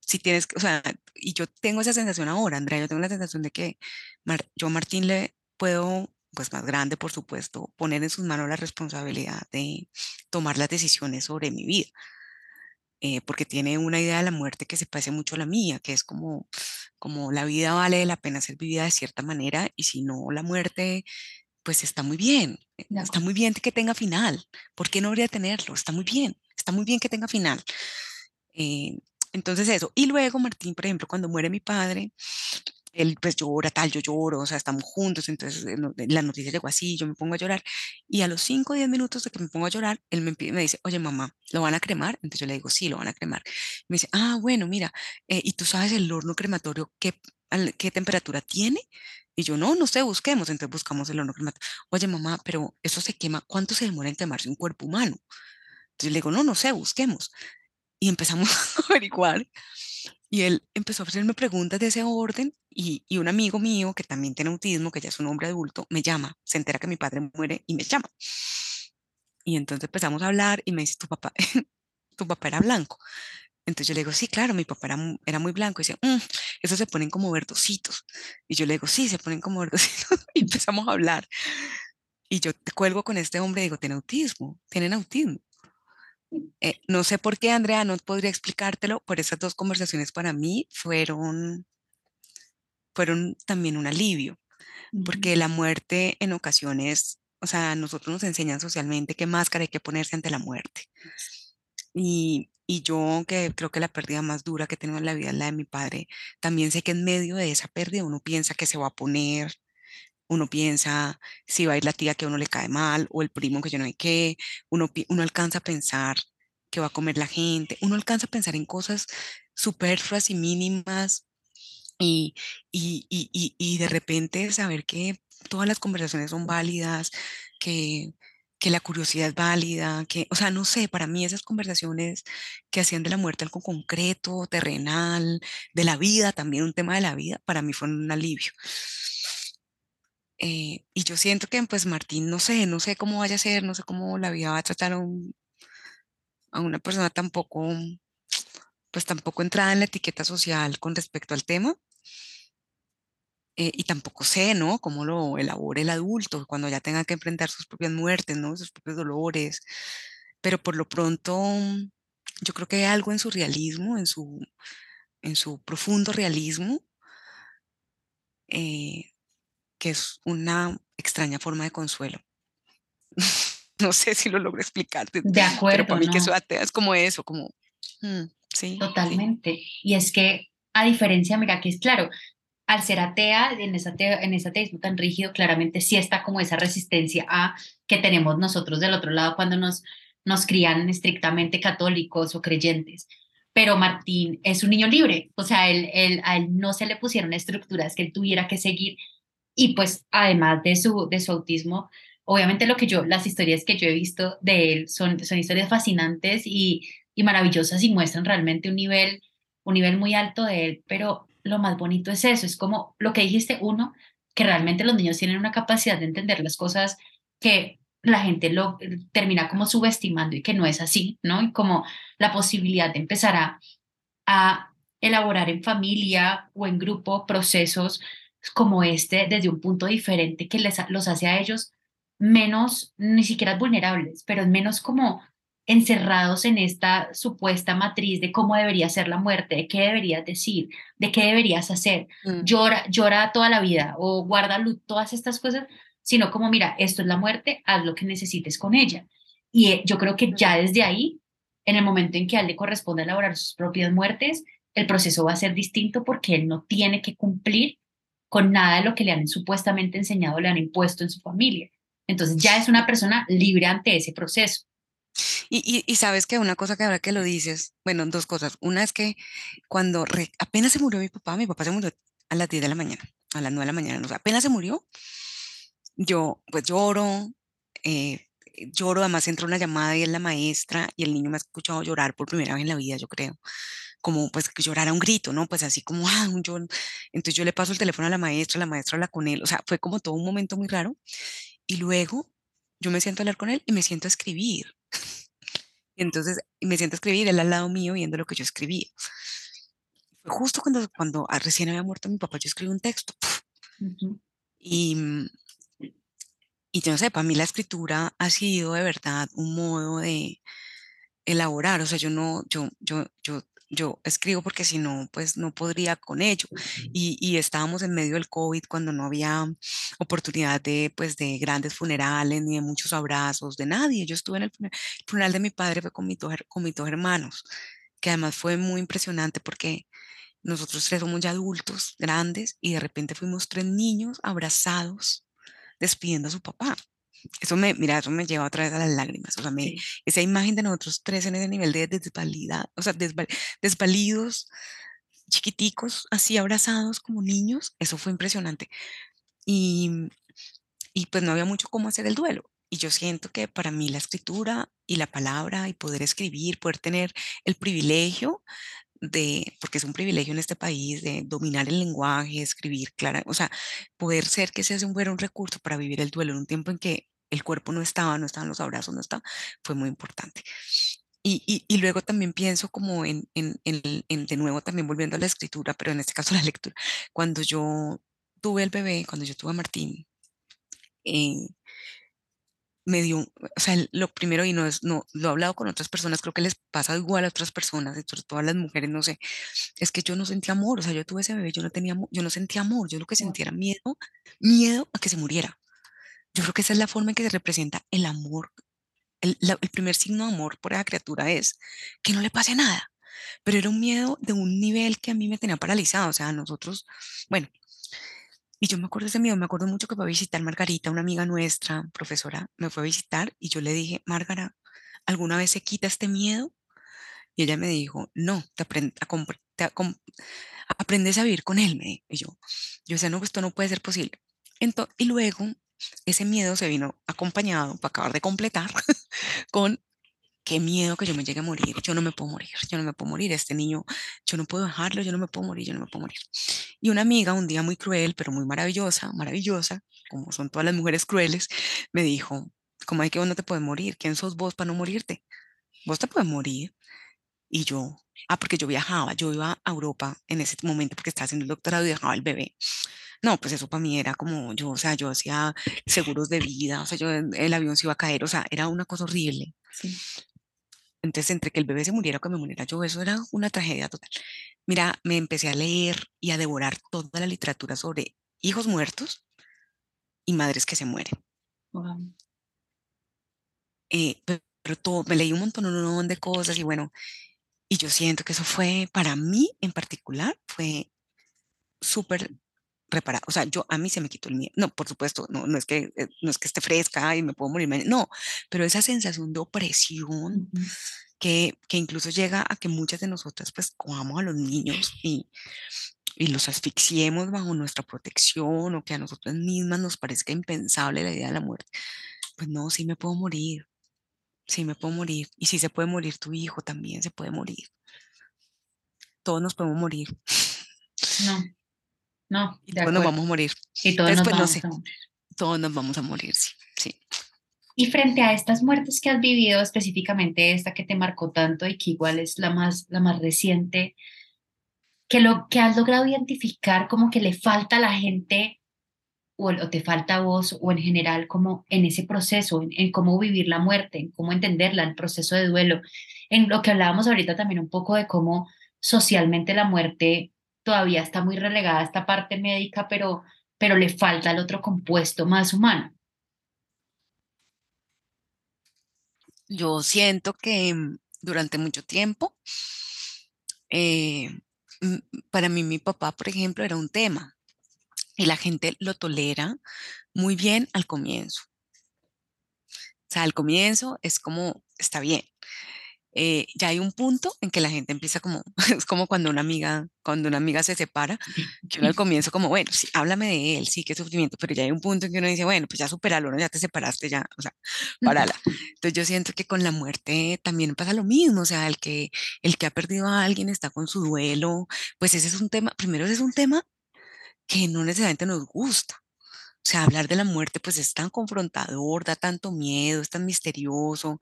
Si tienes, o sea, y yo tengo esa sensación ahora, Andrea, yo tengo la sensación de que yo a Martín le puedo, pues más grande, por supuesto, poner en sus manos la responsabilidad de tomar las decisiones sobre mi vida. Eh, porque tiene una idea de la muerte que se parece mucho a la mía, que es como, como la vida vale la pena ser vivida de cierta manera y si no, la muerte, pues está muy bien, eh, está muy bien que tenga final, ¿por qué no habría tenerlo? Está muy bien, está muy bien que tenga final. Eh, entonces eso, y luego Martín, por ejemplo, cuando muere mi padre, él pues llora, tal, yo lloro, o sea, estamos juntos, entonces eh, la noticia llegó así, yo me pongo a llorar, y a los 5 o 10 minutos de que me pongo a llorar, él me, me, dice, oye mamá, ¿lo van a cremar? Entonces yo le digo, sí, lo van a cremar. Me dice, ah, bueno, mira, eh, ¿y tú sabes el horno crematorio qué, qué temperatura tiene? Y yo, no, no sé, busquemos, entonces buscamos el horno crematorio. Oye mamá, pero eso se quema, ¿cuánto se demora en quemarse un cuerpo humano? Entonces le digo, no, no sé, busquemos. Y empezamos a averiguar y él empezó a hacerme preguntas de ese orden y, y, un amigo mío que también tiene autismo, que ya es un hombre adulto, me llama, se entera que mi padre muere y me llama. Y entonces empezamos a hablar y me dice, tu papá, tu papá era blanco. Entonces yo le digo, sí, claro, mi papá era, era muy blanco. Y dice, mm, eso se ponen como verdositos. Y yo le digo, sí, se ponen como verdositos. y empezamos a hablar. Y yo te cuelgo con este hombre y digo, tiene autismo, tienen autismo. Eh, no sé por qué, Andrea, no podría explicártelo, pero esas dos conversaciones para mí fueron, fueron también un alivio, porque la muerte en ocasiones, o sea, nosotros nos enseñan socialmente qué máscara hay que ponerse ante la muerte. Y, y yo, que creo que la pérdida más dura que tengo en la vida es la de mi padre, también sé que en medio de esa pérdida uno piensa que se va a poner uno piensa si va a ir la tía que a uno le cae mal o el primo que yo no sé qué, uno, uno alcanza a pensar que va a comer la gente, uno alcanza a pensar en cosas superfluas y mínimas y, y, y, y de repente saber que todas las conversaciones son válidas, que, que la curiosidad es válida, que, o sea, no sé, para mí esas conversaciones que hacían de la muerte algo concreto, terrenal, de la vida, también un tema de la vida, para mí fue un alivio. Eh, y yo siento que pues Martín, no sé, no sé cómo vaya a ser, no sé cómo la vida va a tratar a, una persona tampoco, pues tampoco entrada en la etiqueta social con respecto al tema. Eh, y tampoco sé, ¿no? Cómo lo elabore el adulto cuando ya tenga que enfrentar sus propias muertes, ¿no? Sus propios dolores. Pero por lo pronto, yo creo que hay algo en su realismo, en su, en su profundo realismo, eh, que es una extraña forma de consuelo. no sé si lo logro explicarte. De acuerdo. Pero para mí que eso atea es como eso, como, mm, sí. Totalmente. Y es que, a diferencia, mira, que es claro, al ser atea, en ese, en ese ateísmo tan rígido, claramente sí está como esa resistencia a que tenemos nosotros del otro lado cuando nos, nos crían estrictamente católicos o creyentes. pero Martín es un niño libre, o sea, él, él, a él no se le pusieron estructuras que él tuviera que seguir y pues además de su, de su autismo, obviamente lo que yo, las historias que yo he visto de él son, son historias fascinantes y, y maravillosas y muestran realmente un nivel, un nivel muy alto de él, pero lo más bonito es eso, es como lo que dijiste, uno, que realmente los niños tienen una capacidad de entender las cosas que la gente lo termina como subestimando y que no es así, ¿no? Y como la posibilidad de empezar a, a elaborar en familia o en grupo procesos como este desde un punto diferente que les, los hace a ellos menos, ni siquiera vulnerables, pero menos como encerrados en esta supuesta matriz de cómo debería ser la muerte, de qué deberías decir, de qué deberías hacer, mm. llora, llora toda la vida o guarda todas estas cosas, sino como, mira, esto es la muerte, haz lo que necesites con ella. Y eh, yo creo que ya desde ahí, en el momento en que a él le corresponde elaborar sus propias muertes, el proceso va a ser distinto porque él no tiene que cumplir con nada de lo que le han supuestamente enseñado, le han impuesto en su familia. Entonces ya es una persona libre ante ese proceso. Y, sabes que una cosa que ahora que lo dices, bueno, dos cosas. Una es que cuando apenas se murió mi papá, mi papá se murió a las 10 de la mañana, a las 9 de la mañana, no, apenas se murió, yo pues lloro, eh, lloro, además entra una llamada y es la maestra y el niño me ha escuchado llorar por primera vez en la vida, yo creo como pues que llorara un grito, ¿no? Pues así como, ah, un yo, entonces yo le paso el teléfono a la maestra, la maestra habla con él, o sea, fue como todo un momento muy raro. Y luego yo me siento a hablar con él y me siento a escribir. entonces me siento a escribir, él al lado mío viendo lo que yo escribí. Fue justo cuando, cuando recién había muerto mi papá, yo escribí un texto. Y, y yo no sé, para mí la escritura ha sido de verdad un modo de elaborar, o sea, yo no, yo, yo, yo yo escribo porque si no, pues no podría con ello. Y, estábamos en medio del COVID cuando no había oportunidad de, pues, de grandes funerales, ni de muchos abrazos, de nadie. Yo estuve en el funeral de mi padre, fue con, con mis dos hermanos, que además fue muy impresionante porque nosotros tres somos ya adultos, grandes, y de repente fuimos tres niños abrazados, despidiendo a su papá. Eso me, mira, eso me lleva otra vez a las lágrimas. O sea, me, esa imagen de nosotros tres en ese nivel de desvalida, o sea, desvalidos, chiquiticos, así abrazados como niños, eso fue impresionante. Y, y pues no había mucho cómo hacer el duelo. Y yo siento que para mí la escritura y la palabra y poder escribir, poder tener el privilegio de, porque es un privilegio en este país, de dominar el lenguaje, escribir clara, o sea, poder ser que fuera un recurso para vivir el duelo en un tiempo en que el cuerpo no estaba, no estaban los abrazos, no estaba, fue muy importante. Y, y, luego también pienso como en, en, en, de nuevo también volviendo a la escritura, pero en este caso la lectura. Cuando yo tuve el bebé, cuando yo tuve a Martín, eh, me dio, o sea, lo primero, y no es, no, lo he hablado con otras personas, creo que les pasa igual a otras personas, sobre todo a las mujeres, no sé, es que yo no sentía amor, o sea, yo tuve ese bebé, yo no tenía, yo no sentía amor, yo lo que sentía era miedo, miedo a que se muriera. Yo creo que esa es la forma en que se representa el amor. El, el primer signo de amor por esa criatura es que no le pase nada. Pero era un miedo de un nivel que a mí me tenía paralizado. O sea, nosotros, bueno, y yo me acuerdo ese miedo, me acuerdo mucho que fue a visitar Margarita, una amiga nuestra, profesora, me fue a visitar y yo le dije, Margarita, ¿alguna vez se quita este miedo? Y ella me dijo, no, te, aprendes a vivir con él, me Y yo, yo decía, no, pues esto no puede ser posible. Entonces, y luego ese miedo se vino acompañado, para acabar de completar, con qué miedo que yo me llegue a morir, yo no me puedo morir, yo no me puedo morir, este niño, yo no puedo dejarlo, yo no me puedo morir, yo no me puedo morir. Y una amiga, un día muy cruel, pero muy maravillosa, maravillosa, como son todas las mujeres crueles, me dijo, ¿cómo hay que vos no te puedes morir? ¿Quién sos vos para no morirte? Vos te puedes morir. Y yo, ah, porque yo viajaba, yo iba a Europa en ese momento porque estaba haciendo el doctorado y dejaba el bebé. No, pues eso para mí era como yo, o sea, yo hacía seguros de vida, o sea, yo el avión se iba a caer, o sea, era una cosa horrible. Entonces, entre que el bebé se muriera o que me muriera yo, eso era una tragedia total. Mira, me empecé a leer y a devorar toda la literatura sobre hijos muertos y madres que se mueren. Eh, pero todo, me leí un montón de cosas y bueno, y yo siento que eso fue, para mí en particular, fue súper reparado. O sea, yo a mí se me quitó el miedo. No, por supuesto, no, no, es, que, eh, no es que esté fresca y me puedo morir. No, pero esa sensación de opresión que, que incluso llega a que muchas de nosotras pues cojamos a los niños y, y los asfixiemos bajo nuestra protección o que a nosotras mismas nos parezca impensable la idea de la muerte. Pues no, sí me puedo morir, sí me puedo morir. Y si se puede morir tu hijo, también se puede morir. Todos nos podemos morir. No, no. Y todos nos vamos a morir. Y todos nos vamos a morir. Todos nos vamos a morir, sí, sí. Y frente a estas muertes que has vivido, específicamente esta que te marcó tanto y que igual es la más, la más reciente, que lo que has logrado identificar como que le falta a la gente o, o te falta a vos o en general como en ese proceso, en, en, cómo vivir la muerte, en cómo entenderla, el proceso de duelo, en lo que hablábamos ahorita también un poco de cómo socialmente la muerte todavía está muy relegada esta parte médica, pero, pero le falta el otro compuesto más humano. Yo siento que mm, durante mucho tiempo, eh, para mí mi papá, por ejemplo, era un tema y la gente lo tolera muy bien al comienzo. O sea, al comienzo es como, está bien, eh, ya hay un punto en que la gente empieza como, es como cuando una amiga, cuando una amiga se separa, que uno al comienzo como, bueno, sí, háblame de él, sí, qué sufrimiento, pero ya hay un punto en que uno dice, bueno, pues ya superalo, ¿no? ya te separaste, ya, o sea, parala. Entonces yo siento que con la muerte también pasa lo mismo, o sea, el que, el que ha perdido a alguien está con su duelo, pues ese es un tema, primero ese es un tema que no necesariamente nos gusta, o sea, hablar de la muerte pues es tan confrontador, da tanto miedo, es tan misterioso,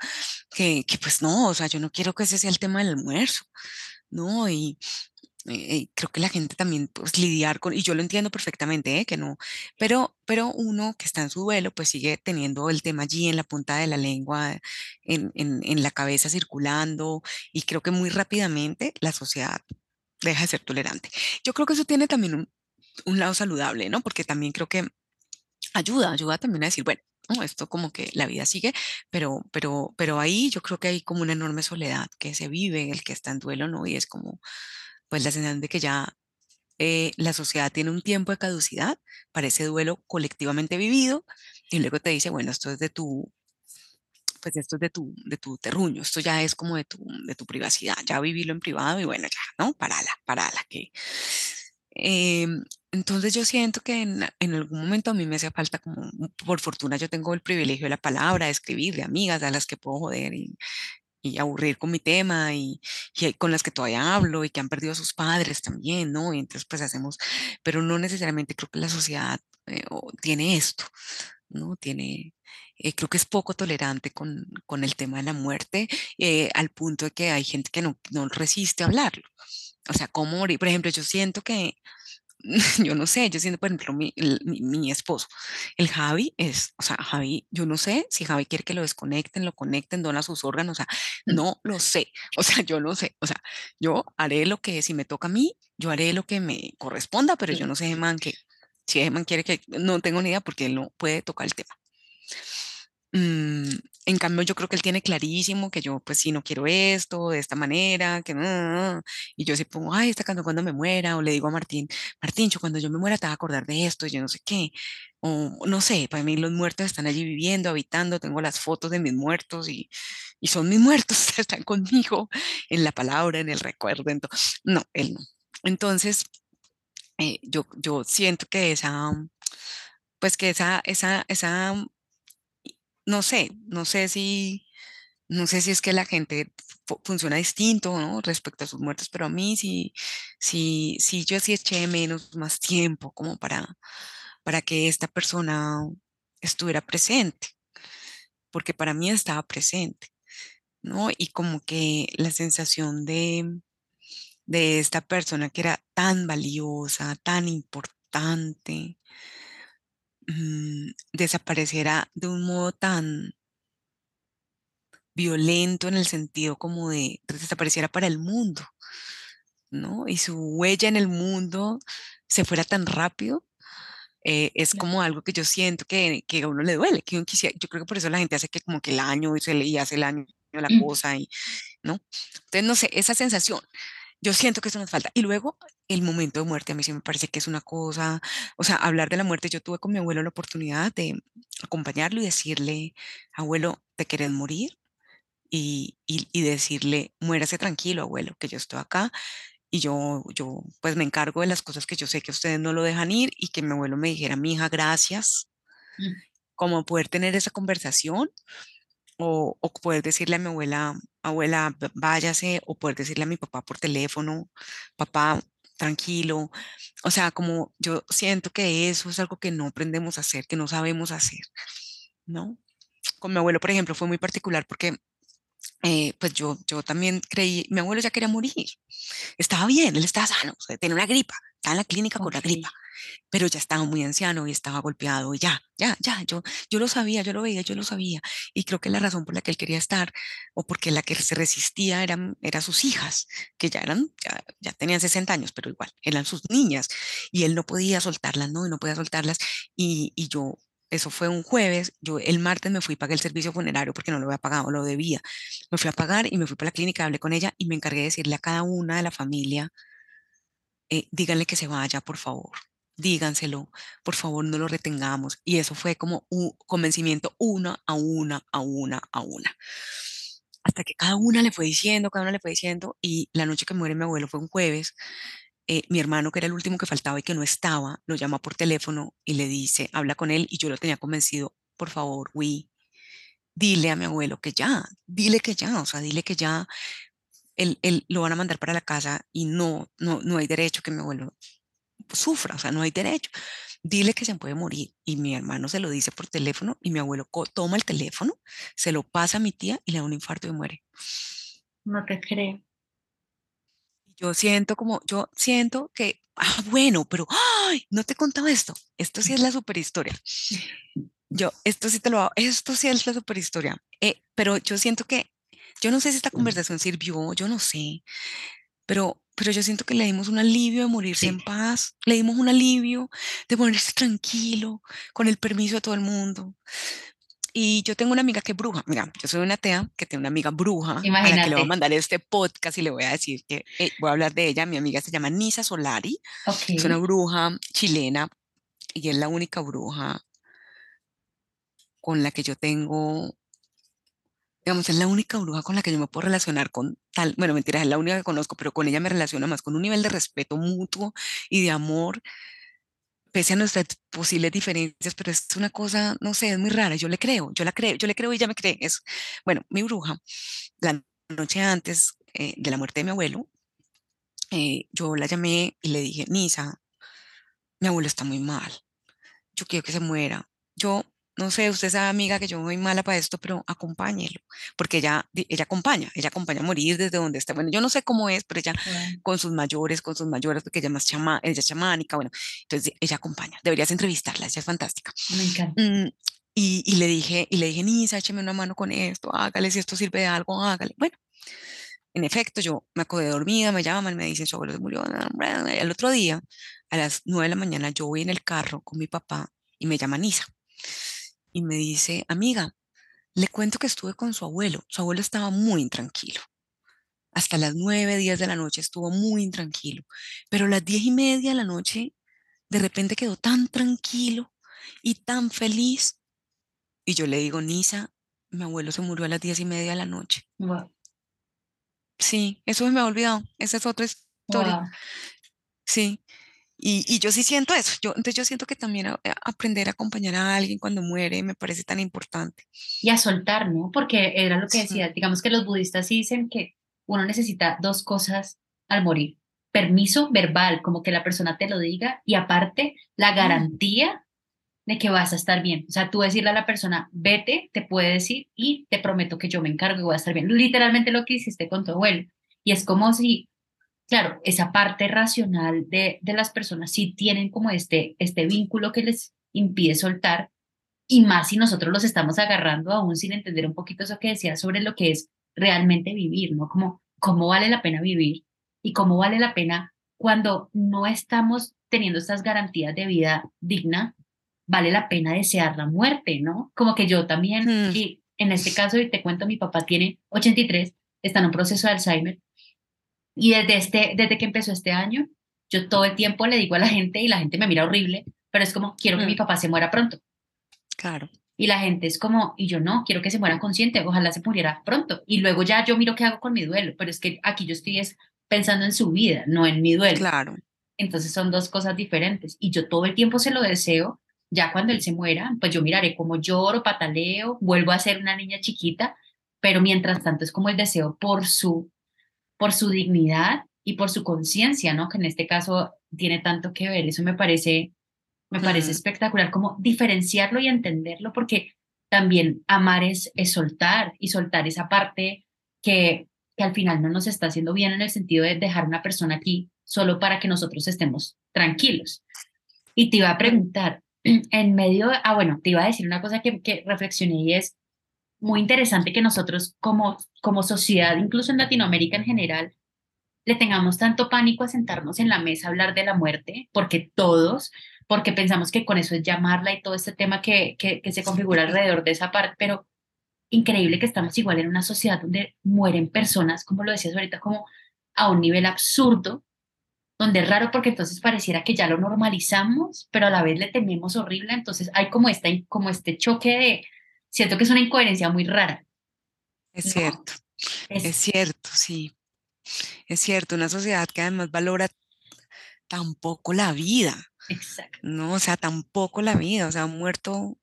que, que pues no, o sea, yo no quiero que ese sea el tema del almuerzo, ¿no? Y, eh, creo que la gente también pues lidiar con, y yo lo entiendo perfectamente, ¿eh? que no, pero, pero uno que está en su duelo pues sigue teniendo el tema allí en la punta de la lengua, en, en, en la cabeza circulando, y creo que muy rápidamente la sociedad deja de ser tolerante. Yo creo que eso tiene también un, un lado saludable, ¿no? Porque también creo que ayuda, ayuda también a decir, bueno, esto como que la vida sigue, pero, pero, pero ahí yo creo que hay como una enorme soledad que se vive, el que está en duelo, ¿no? Y es como, pues la sensación de que ya eh, la sociedad tiene un tiempo de caducidad para ese duelo colectivamente vivido y luego te dice, bueno, esto es de tu, pues esto es de tu, de tu terruño, esto ya es como de tu, de tu privacidad, ya vivirlo en privado y bueno, ya, ¿no? Parala, parala, que Em, entonces yo siento que en, en, algún momento a mí me hace falta como, por fortuna yo tengo el privilegio de la palabra, de escribir, de amigas a las que puedo joder y, y aburrir con mi tema y, y, con las que todavía hablo y que han perdido a sus padres también, ¿no? Y entonces pues hacemos, pero no necesariamente creo que la sociedad eh, tiene esto, ¿no? Tiene, eh, creo que es poco tolerante con, con, el tema de la muerte, eh, al punto de que hay gente que no, no resiste a hablarlo. O sea, cómo morir. Por ejemplo, yo siento que, yo no sé, yo siento, por ejemplo, mi, mi, esposo, el Javi es, o sea, Javi, yo no sé si Javi quiere que lo desconecten, lo conecten, dona sus órganos, o sea, no lo sé, o sea, yo no sé, o sea, yo haré lo que, si me toca a mí, yo haré lo que me corresponda, pero yo no sé, man, que si man quiere que, no tengo ni idea porque él no puede tocar el tema. Mm, en cambio, yo creo que él tiene clarísimo que yo, pues, si no quiero esto, de esta manera, que no, y yo sí pongo, ay, esta canción cuando me muera, o le digo a Martín, Martín, yo cuando yo me muera te vas a acordar de esto, y yo no sé qué, o no sé, para mí los muertos están allí viviendo, habitando, tengo las fotos de mis muertos y, y son mis muertos, están conmigo en la palabra, en el recuerdo, entonces, no, él no. Entonces, eh, yo, yo siento que esa, pues que esa, esa, esa no sé, no sé si, no sé si es que la gente funciona distinto. Respecto a sus muertes, pero a mí sí, sí, sí, yo sí eché menos más tiempo como para, para que esta persona estuviera presente, porque para mí estaba presente, ¿no? Y como que la sensación de, de esta persona que era tan valiosa, tan importante, Mm, desapareciera de un modo tan violento en el sentido como de desapareciera para el mundo, ¿no? Y su huella en el mundo se fuera tan rápido, eh, es como algo que yo siento que, que, a uno le duele, que uno quisiera, yo creo que por eso la gente hace que como que el año y se le y hace el año la cosa y, ¿no? Entonces, no sé, esa sensación. Yo siento que eso nos falta. Y luego el momento de muerte a mí sí me parece que es una cosa, o sea, hablar de la muerte, yo tuve con mi abuelo la oportunidad de acompañarlo y decirle, abuelo, ¿te querés morir? y, y, decirle, muérase tranquilo, abuelo, que yo estoy acá y yo, yo pues me encargo de las cosas que yo sé que ustedes no lo dejan ir y que mi abuelo me dijera, mi hija, gracias, mm. como poder tener esa conversación o, o, poder decirle a mi abuela, abuela, váyase, o poder decirle a mi papá por teléfono, papá, tranquilo. O sea, como yo siento que eso es algo que no aprendemos a hacer, que no sabemos hacer, ¿no? Con mi abuelo, por ejemplo, fue muy particular porque eh, pues yo, yo también creí, mi abuelo ya quería morir, estaba bien, él estaba sano, tenía una gripa, estaba en la clínica con la gripa, pero ya estaba muy anciano y estaba golpeado y ya, ya, ya, yo, yo lo sabía, yo lo veía, yo lo sabía. Y creo que la razón por la que él quería estar o porque la que se resistía eran, eran sus hijas, que ya eran, ya, ya tenían 60 años, pero igual, eran sus niñas y él no podía soltarlas, ¿no? Y no podía soltarlas. Y, y yo eso fue un jueves, yo el martes me fui, pagué el servicio funerario porque no lo había pagado, lo debía. Me fui a pagar y me fui para la clínica, hablé con ella y me encargué de decirle a cada una de la familia, eh, díganle que se vaya, por favor, díganselo, por favor, no lo retengamos. Y eso fue como un convencimiento una a una, a una, a una. Hasta que cada una le fue diciendo, cada una le fue diciendo, y la noche que muere mi abuelo fue un jueves, eh, mi hermano, que era el último que faltaba y que no estaba, lo llama por teléfono y le dice, habla con él y yo lo tenía convencido, por favor, Wii, dile a mi abuelo que ya, dile que ya, o sea, dile que ya, él, él, lo van a mandar para la casa y no, no, no hay derecho que mi abuelo sufra, o sea, no hay derecho. Dile que se puede morir. Y mi hermano se lo dice por teléfono y mi abuelo toma el teléfono, se lo pasa a mi tía y le da un infarto y muere. No te creo yo siento como, yo siento que, ah, bueno, pero, ay, no te contaba esto. Esto sí es la super historia. Yo, esto sí te lo hago, esto sí es la super historia. Eh, pero yo siento que, yo no sé si esta conversación sirvió, yo no sé, pero, pero yo siento que le dimos un alivio de morirse en paz, le dimos un alivio de morirse tranquilo, con el permiso de todo el mundo. Y yo tengo una amiga que es bruja. Mira, yo soy una tea que tiene una amiga bruja Imagínate. a la que le voy a mandar este podcast y le voy a decir que eh, voy a hablar de ella. Mi amiga se llama Nisa Solari. Es una bruja chilena y es la única bruja con la que yo tengo, digamos, es la única bruja con la que yo me puedo relacionar con tal, bueno, mentira, es la única que conozco, pero con ella me relaciono más con un nivel de respeto mutuo y de amor pese a nuestras posibles diferencias, pero es una cosa, no sé, es muy rara, yo le creo, yo la creo, yo le creo y ella me cree. Es, bueno, mi bruja, la noche antes eh, de la muerte de mi abuelo, eh, yo la llamé y le dije, Nisa, mi abuelo está muy mal, yo quiero que se muera. Yo no sé, usted sabe, amiga, que yo soy mala para esto, pero acompáñelo, porque ella, ella acompaña, ella acompaña a morir desde donde está. Bueno, yo no sé cómo es, pero ella con sus mayores, con sus mayores, porque ella es más chama, ella es chamánica, bueno, entonces ella acompaña. Deberías entrevistarla, ella es fantástica. Me encanta. Mm, y, y, le dije, y le dije, Nisa, écheme una mano con esto, hágale, si esto sirve de algo, hágale. Bueno, en efecto, yo me acordé dormida, me llaman, me dicen, su abuelo se murió. El otro día, a las nueve de la mañana, yo voy en el carro con mi papá y me llama Nisa y me dice, amiga, le cuento que estuve con su abuelo. Su abuelo estaba muy intranquilo. Hasta las nueve, diez de la noche estuvo muy intranquilo. Pero a las diez y media de la noche, de repente quedó tan tranquilo y tan feliz. Y yo le digo, Nisa, mi abuelo se murió a las diez y media de la noche. Sí, eso me ha olvidado. Esa es otra historia. Sí, y, yo sí siento eso. Yo, entonces yo siento que también aprender a acompañar a alguien cuando muere me parece tan importante. Y a soltar, ¿no? Porque era lo que decía, digamos que los budistas dicen que uno necesita dos cosas al morir. Permiso verbal, como que la persona te lo diga, y aparte la garantía de que vas a estar bien. O sea, tú decirle a la persona, vete, te puede decir, y te prometo que yo me encargo y voy a estar bien. Literalmente lo que hiciste con tu abuelo. Y es como si claro, esa parte racional de, de las personas sí tienen como este, este vínculo que les impide soltar, y más si nosotros los estamos agarrando aún sin entender un poquito eso que decía sobre lo que es realmente vivir, ¿no? Como cómo vale la pena vivir y cómo vale la pena cuando no estamos teniendo estas garantías de vida digna, vale la pena desear la muerte, ¿no? Como que yo también, hmm. y en este caso, y te cuento, mi papá tiene 83, está en un proceso de Alzheimer, y desde, este, desde que empezó este año, yo todo el tiempo le digo a la gente y la gente me mira horrible, pero es como, quiero que mi mm. papá se muera pronto. Claro. y la gente es como, y yo no, quiero que se muera consciente, ojalá se muriera pronto. Y luego ya yo miro qué hago con mi duelo, pero es que aquí yo estoy pensando en su vida, no en mi duelo. Claro. Entonces son dos cosas diferentes. Y yo todo el tiempo se lo deseo, ya cuando él se muera, pues yo miraré cómo lloro, pataleo, vuelvo a ser una niña chiquita, pero mientras tanto es como el deseo por su, por su dignidad y por su conciencia, ¿no? Que en este caso tiene tanto que ver. Eso me parece me parece espectacular como diferenciarlo y entenderlo porque también amar es, es soltar y soltar esa parte que, que al final no nos está haciendo bien en el sentido de dejar una persona aquí solo para que nosotros estemos tranquilos. Y te iba a preguntar, en medio, ah, bueno, te iba a decir una cosa que, que reflexioné y es muy interesante que nosotros como, como sociedad, incluso en Latinoamérica en general, le tengamos tanto pánico a sentarnos en la mesa a hablar de la muerte, porque todos porque pensamos que con eso es llamarla y todo este tema que, que, se configura alrededor de esa parte, pero increíble que estamos igual en una sociedad donde mueren personas, como lo decías ahorita, como a un nivel absurdo, donde es raro porque entonces pareciera que ya lo normalizamos, pero a la vez le tememos horrible, entonces hay como, esta, como este choque de, siento que es una incoherencia muy rara. Es cierto, es, es cierto, sí. Es cierto, una sociedad que además valora tampoco la vida. Exacto. No, o sea, tampoco la vida, o sea, han muerto,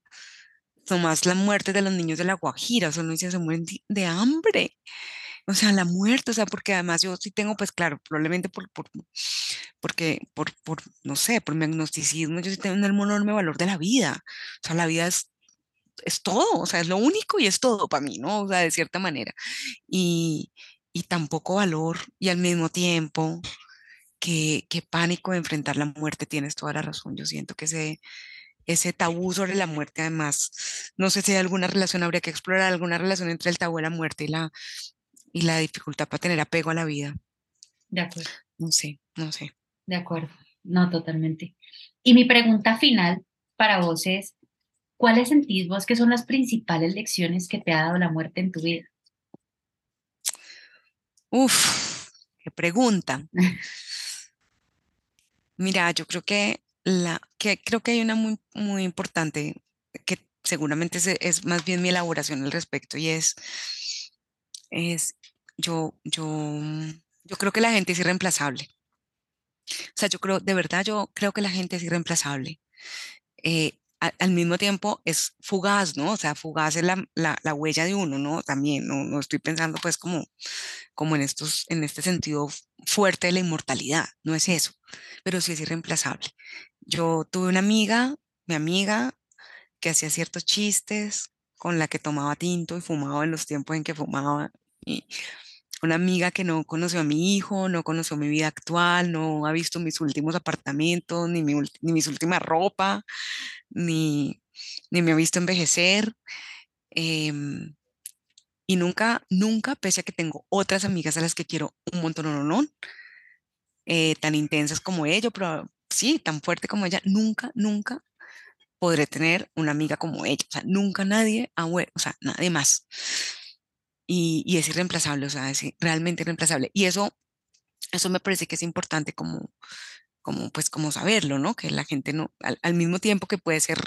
nomás la muerte de los niños de la Guajira, o sea, no dice, se mueren de, hambre. O sea, la muerte, o sea, porque además yo sí tengo, pues claro, probablemente por, por porque, por, por, no sé, por mi agnosticismo, yo sí tengo un enorme valor de la vida. O sea, la vida es, es todo, o sea, es lo único y es todo para mí, ¿no? O sea, de cierta manera. Y, y tampoco valor, y al mismo tiempo, qué, pánico de enfrentar la muerte, tienes toda la razón. Yo siento que ese, ese tabú sobre la muerte, además, no sé si hay alguna relación, habría que explorar alguna relación entre el tabú de la muerte y la, y la dificultad para tener apego a la vida. De acuerdo. No sé, no sé. De acuerdo, no totalmente. Y mi pregunta final para vos es, ¿cuáles sentís vos que son las principales lecciones que te ha dado la muerte en tu vida? Uf, qué pregunta. Mira, yo creo que la que creo que hay una muy, muy importante que seguramente es, más bien mi elaboración al respecto y es, es yo, yo, yo creo que la gente es irreemplazable. O sea, yo creo, de verdad, yo creo que la gente es irreemplazable. Eh, al mismo tiempo es fugaz, ¿no? O sea, fugaz es la, la, huella de uno, ¿no? También, no, no, estoy pensando pues como, como en, estos, en este sentido fuerte de la inmortalidad, no es eso, pero sí es irreemplazable. Yo tuve una amiga, mi amiga, que hacía ciertos chistes, con la que tomaba tinto y fumaba en los tiempos en que fumaba, y una amiga que no conoció a mi hijo, no conoció mi vida actual, no ha visto mis últimos apartamentos, ni, mi, ni mis últimas ropa, ni, ni me ha visto envejecer. Em, y nunca, nunca, pese a que tengo otras amigas a las que quiero un montón, no, no, eh, tan intensas como ella, pero sí, tan fuerte como ella, nunca, nunca podré tener una amiga como ella. O sea, nunca nadie, o sea, nadie más. Y, y es irreemplazable, o sea, es realmente irreemplazable. Y eso, eso me parece que es importante como, como pues como saberlo, ¿no? Que la gente no, al, mismo tiempo que puede ser,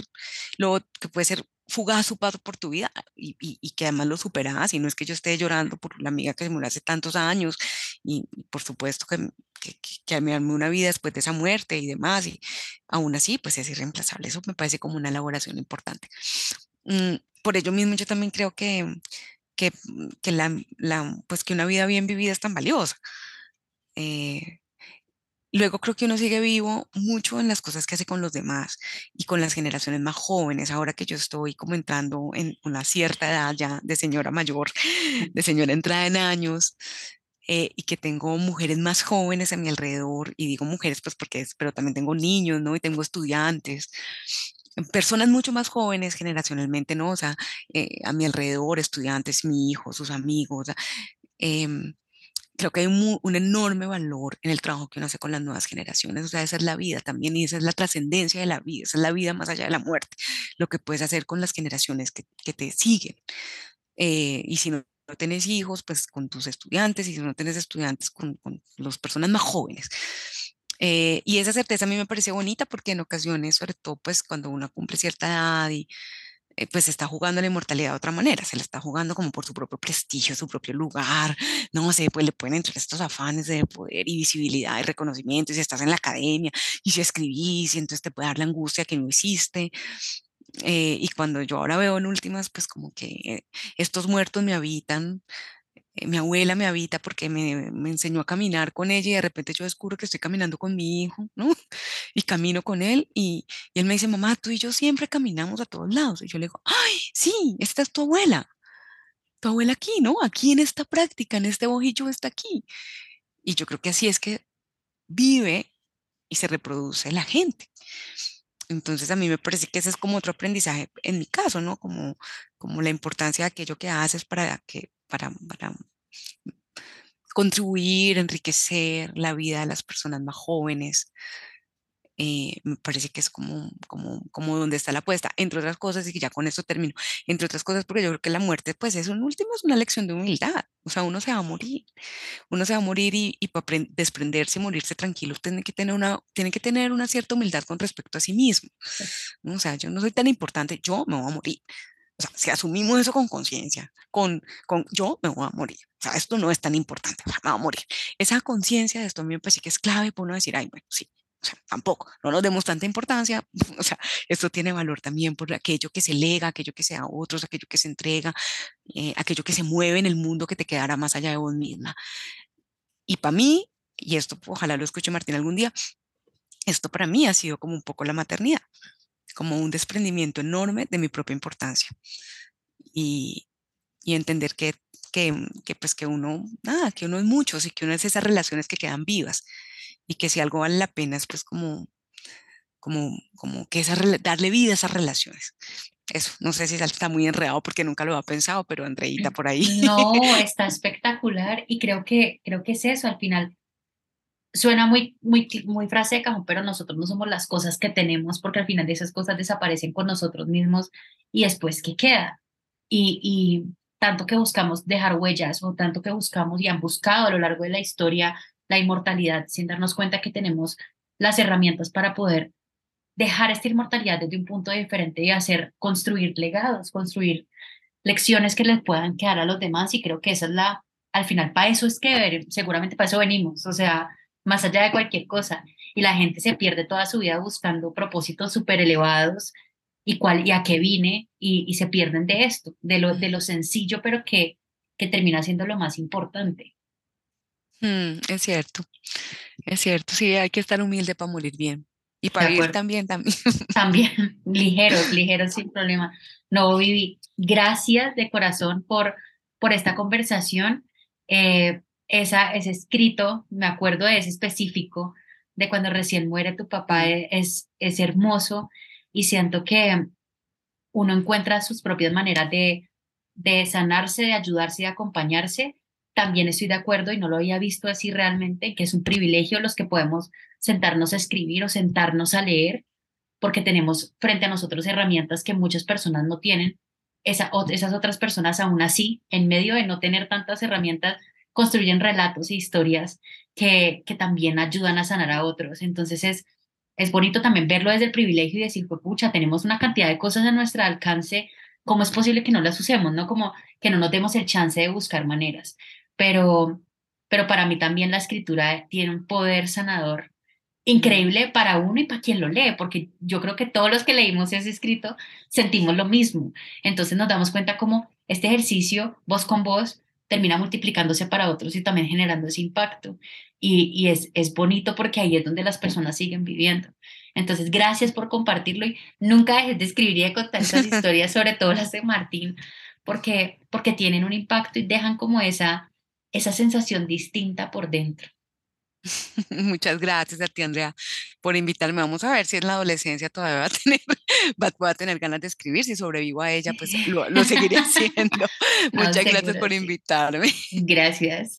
lo que puede ser fugaz su paso por tu vida y, y, que además lo superas y no es que yo esté llorando por la amiga que se murió hace tantos años y, por supuesto que, que, que, me armé una vida después de esa muerte y demás y aún así pues es irreemplazable, eso me parece como una elaboración importante. Mm, por ello mismo yo también creo que, que, que la, la, pues que una vida bien vivida es tan valiosa. Eh, Luego creo que uno sigue vivo mucho en las cosas que hace con los demás y con las generaciones más jóvenes. Ahora que yo estoy como entrando en una cierta edad ya de señora mayor, de señora entrada en años, eh, y que tengo mujeres más jóvenes a mi alrededor, y digo mujeres pues porque es, pero también tengo niños, ¿no? Y tengo estudiantes, personas mucho más jóvenes generacionalmente, ¿no? O sea, eh, a mi alrededor, estudiantes, mi hijo, sus amigos, eh, creo que hay un, enorme valor en el trabajo que uno hace con las nuevas generaciones. O sea, esa es la vida también y esa es la trascendencia de la vida, esa es la vida más allá de la muerte, lo que puedes hacer con las generaciones que, que te siguen. Eh, y si no, no tienes hijos, pues con tus estudiantes, y si no tienes estudiantes, con, con las personas más jóvenes. Eh, y esa certeza a mí me parece bonita porque en ocasiones, sobre todo pues cuando uno cumple cierta edad y eh, pues está jugando la inmortalidad de otra manera, se la está jugando como por su propio prestigio, su propio lugar, no sé, pues le pueden entrar estos afanes de poder y visibilidad y reconocimiento, y si estás en la academia, y si escribís, y entonces te puede dar la angustia que no hiciste. Eh, y cuando yo ahora veo en últimas, pues como que estos muertos me habitan, mi abuela me habita porque me, me, enseñó a caminar con ella y de repente yo descubro que estoy caminando con mi hijo, ¿no? Y camino con él y, y, él me dice, mamá, tú y yo siempre caminamos a todos lados. Y yo le digo, ay, sí, esta es tu abuela, tu abuela aquí, ¿no? Aquí en esta práctica, en este bojillo está aquí. Y yo creo que así es que vive y se reproduce la gente. Entonces a mí me parece que ese es como otro aprendizaje en mi caso, ¿no? Como, como la importancia de aquello que haces para que para, para contribuir, enriquecer la vida de las personas más jóvenes. Eh, me parece que es como, como, como donde está la apuesta, entre otras cosas, y que ya con esto termino, entre otras cosas, porque yo creo que la muerte, pues es un último, es una lección de humildad, o sea, uno se va a morir, uno se va a morir y, y para desprenderse y morirse tranquilo, tiene que, tener una, tiene que tener una cierta humildad con respecto a sí mismo, o sea, yo no soy tan importante, yo me voy a morir, o sea, si asumimos eso con conciencia, con, con yo me voy a morir, o sea, esto no es tan importante, o sea, me voy a morir. Esa conciencia de esto a mí me parece que es clave para uno decir, ay, bueno, sí, o sea, tampoco, no nos demos tanta importancia, o sea, esto tiene valor también por aquello que se lega, aquello que sea a otros, aquello que se entrega, eh, aquello que se mueve en el mundo que te quedará más allá de vos misma. Y para mí, y esto ojalá lo escuche Martín algún día, esto para mí ha sido como un poco la maternidad como un desprendimiento enorme de mi propia importancia. Y, y entender que, que, que, pues que uno, nada, que uno es mucho, y que uno es esas relaciones que quedan vivas y que si algo vale la pena es pues como, como, como que esa, darle vida a esas relaciones. Eso, no sé si está muy enredado porque nunca lo había pensado, pero Andreita por ahí. No, está espectacular y creo que, creo que es eso, al final suena muy, muy, muy frase de cajón, pero nosotros no somos las cosas que tenemos porque al final de esas cosas desaparecen con nosotros mismos y después, ¿qué queda? Y, y tanto que buscamos dejar huellas o tanto que buscamos y han buscado a lo largo de la historia la inmortalidad sin darnos cuenta que tenemos las herramientas para poder dejar esta inmortalidad desde un punto diferente y hacer, construir legados, construir lecciones que les puedan quedar a los demás y creo que esa es la, al final para eso es que seguramente para eso venimos, o sea, más allá de cualquier cosa. Y la gente se pierde toda su vida buscando propósitos súper elevados y, cuál, y a qué vine y, y, se pierden de esto, de lo, de lo sencillo, pero que, que termina siendo lo más importante. Mm, es cierto, es cierto, sí, hay que estar humilde para morir bien. Y para vivir también, también. También, ligeros, ligeros, sin problema. No viví. Gracias de corazón por, por esta conversación. Eh, esa, ese escrito, me acuerdo de ese específico, de cuando recién muere tu papá, es, es hermoso y siento que uno encuentra sus propias maneras de, de sanarse, de ayudarse y de acompañarse. También estoy de acuerdo y no lo había visto así realmente, que es un privilegio los que podemos sentarnos a escribir o sentarnos a leer, porque tenemos frente a nosotros herramientas que muchas personas no tienen. Esa, esas otras personas aún así, en medio de no tener tantas herramientas, construyen relatos e historias que, que también ayudan a sanar a otros. Entonces es, es bonito también verlo desde el privilegio y decir, pues, pucha, tenemos una cantidad de cosas a nuestro alcance, ¿cómo es posible que no las usemos? ¿no? Como que no nos demos el chance de buscar maneras. Pero, pero para mí también la escritura tiene un poder sanador increíble para uno y para quien lo lee, porque yo creo que todos los que leímos ese escrito sentimos lo mismo. Entonces nos damos cuenta como este ejercicio, voz con voz, termina multiplicándose para otros y también generando ese impacto. Y, y es, es bonito porque ahí es donde las personas siguen viviendo. Entonces, gracias por compartirlo y nunca dejes de escribir y de contar esas historias, sobre todo las de Martín, porque, porque tienen un impacto y dejan como esa, esa sensación distinta por dentro. Muchas gracias a ti, Andrea, por invitarme. Vamos a ver si en la adolescencia todavía va a tener, va, a tener ganas de escribir. Si sobrevivo a ella, pues lo, lo seguiré haciendo. Muchas gracias por invitarme. Gracias.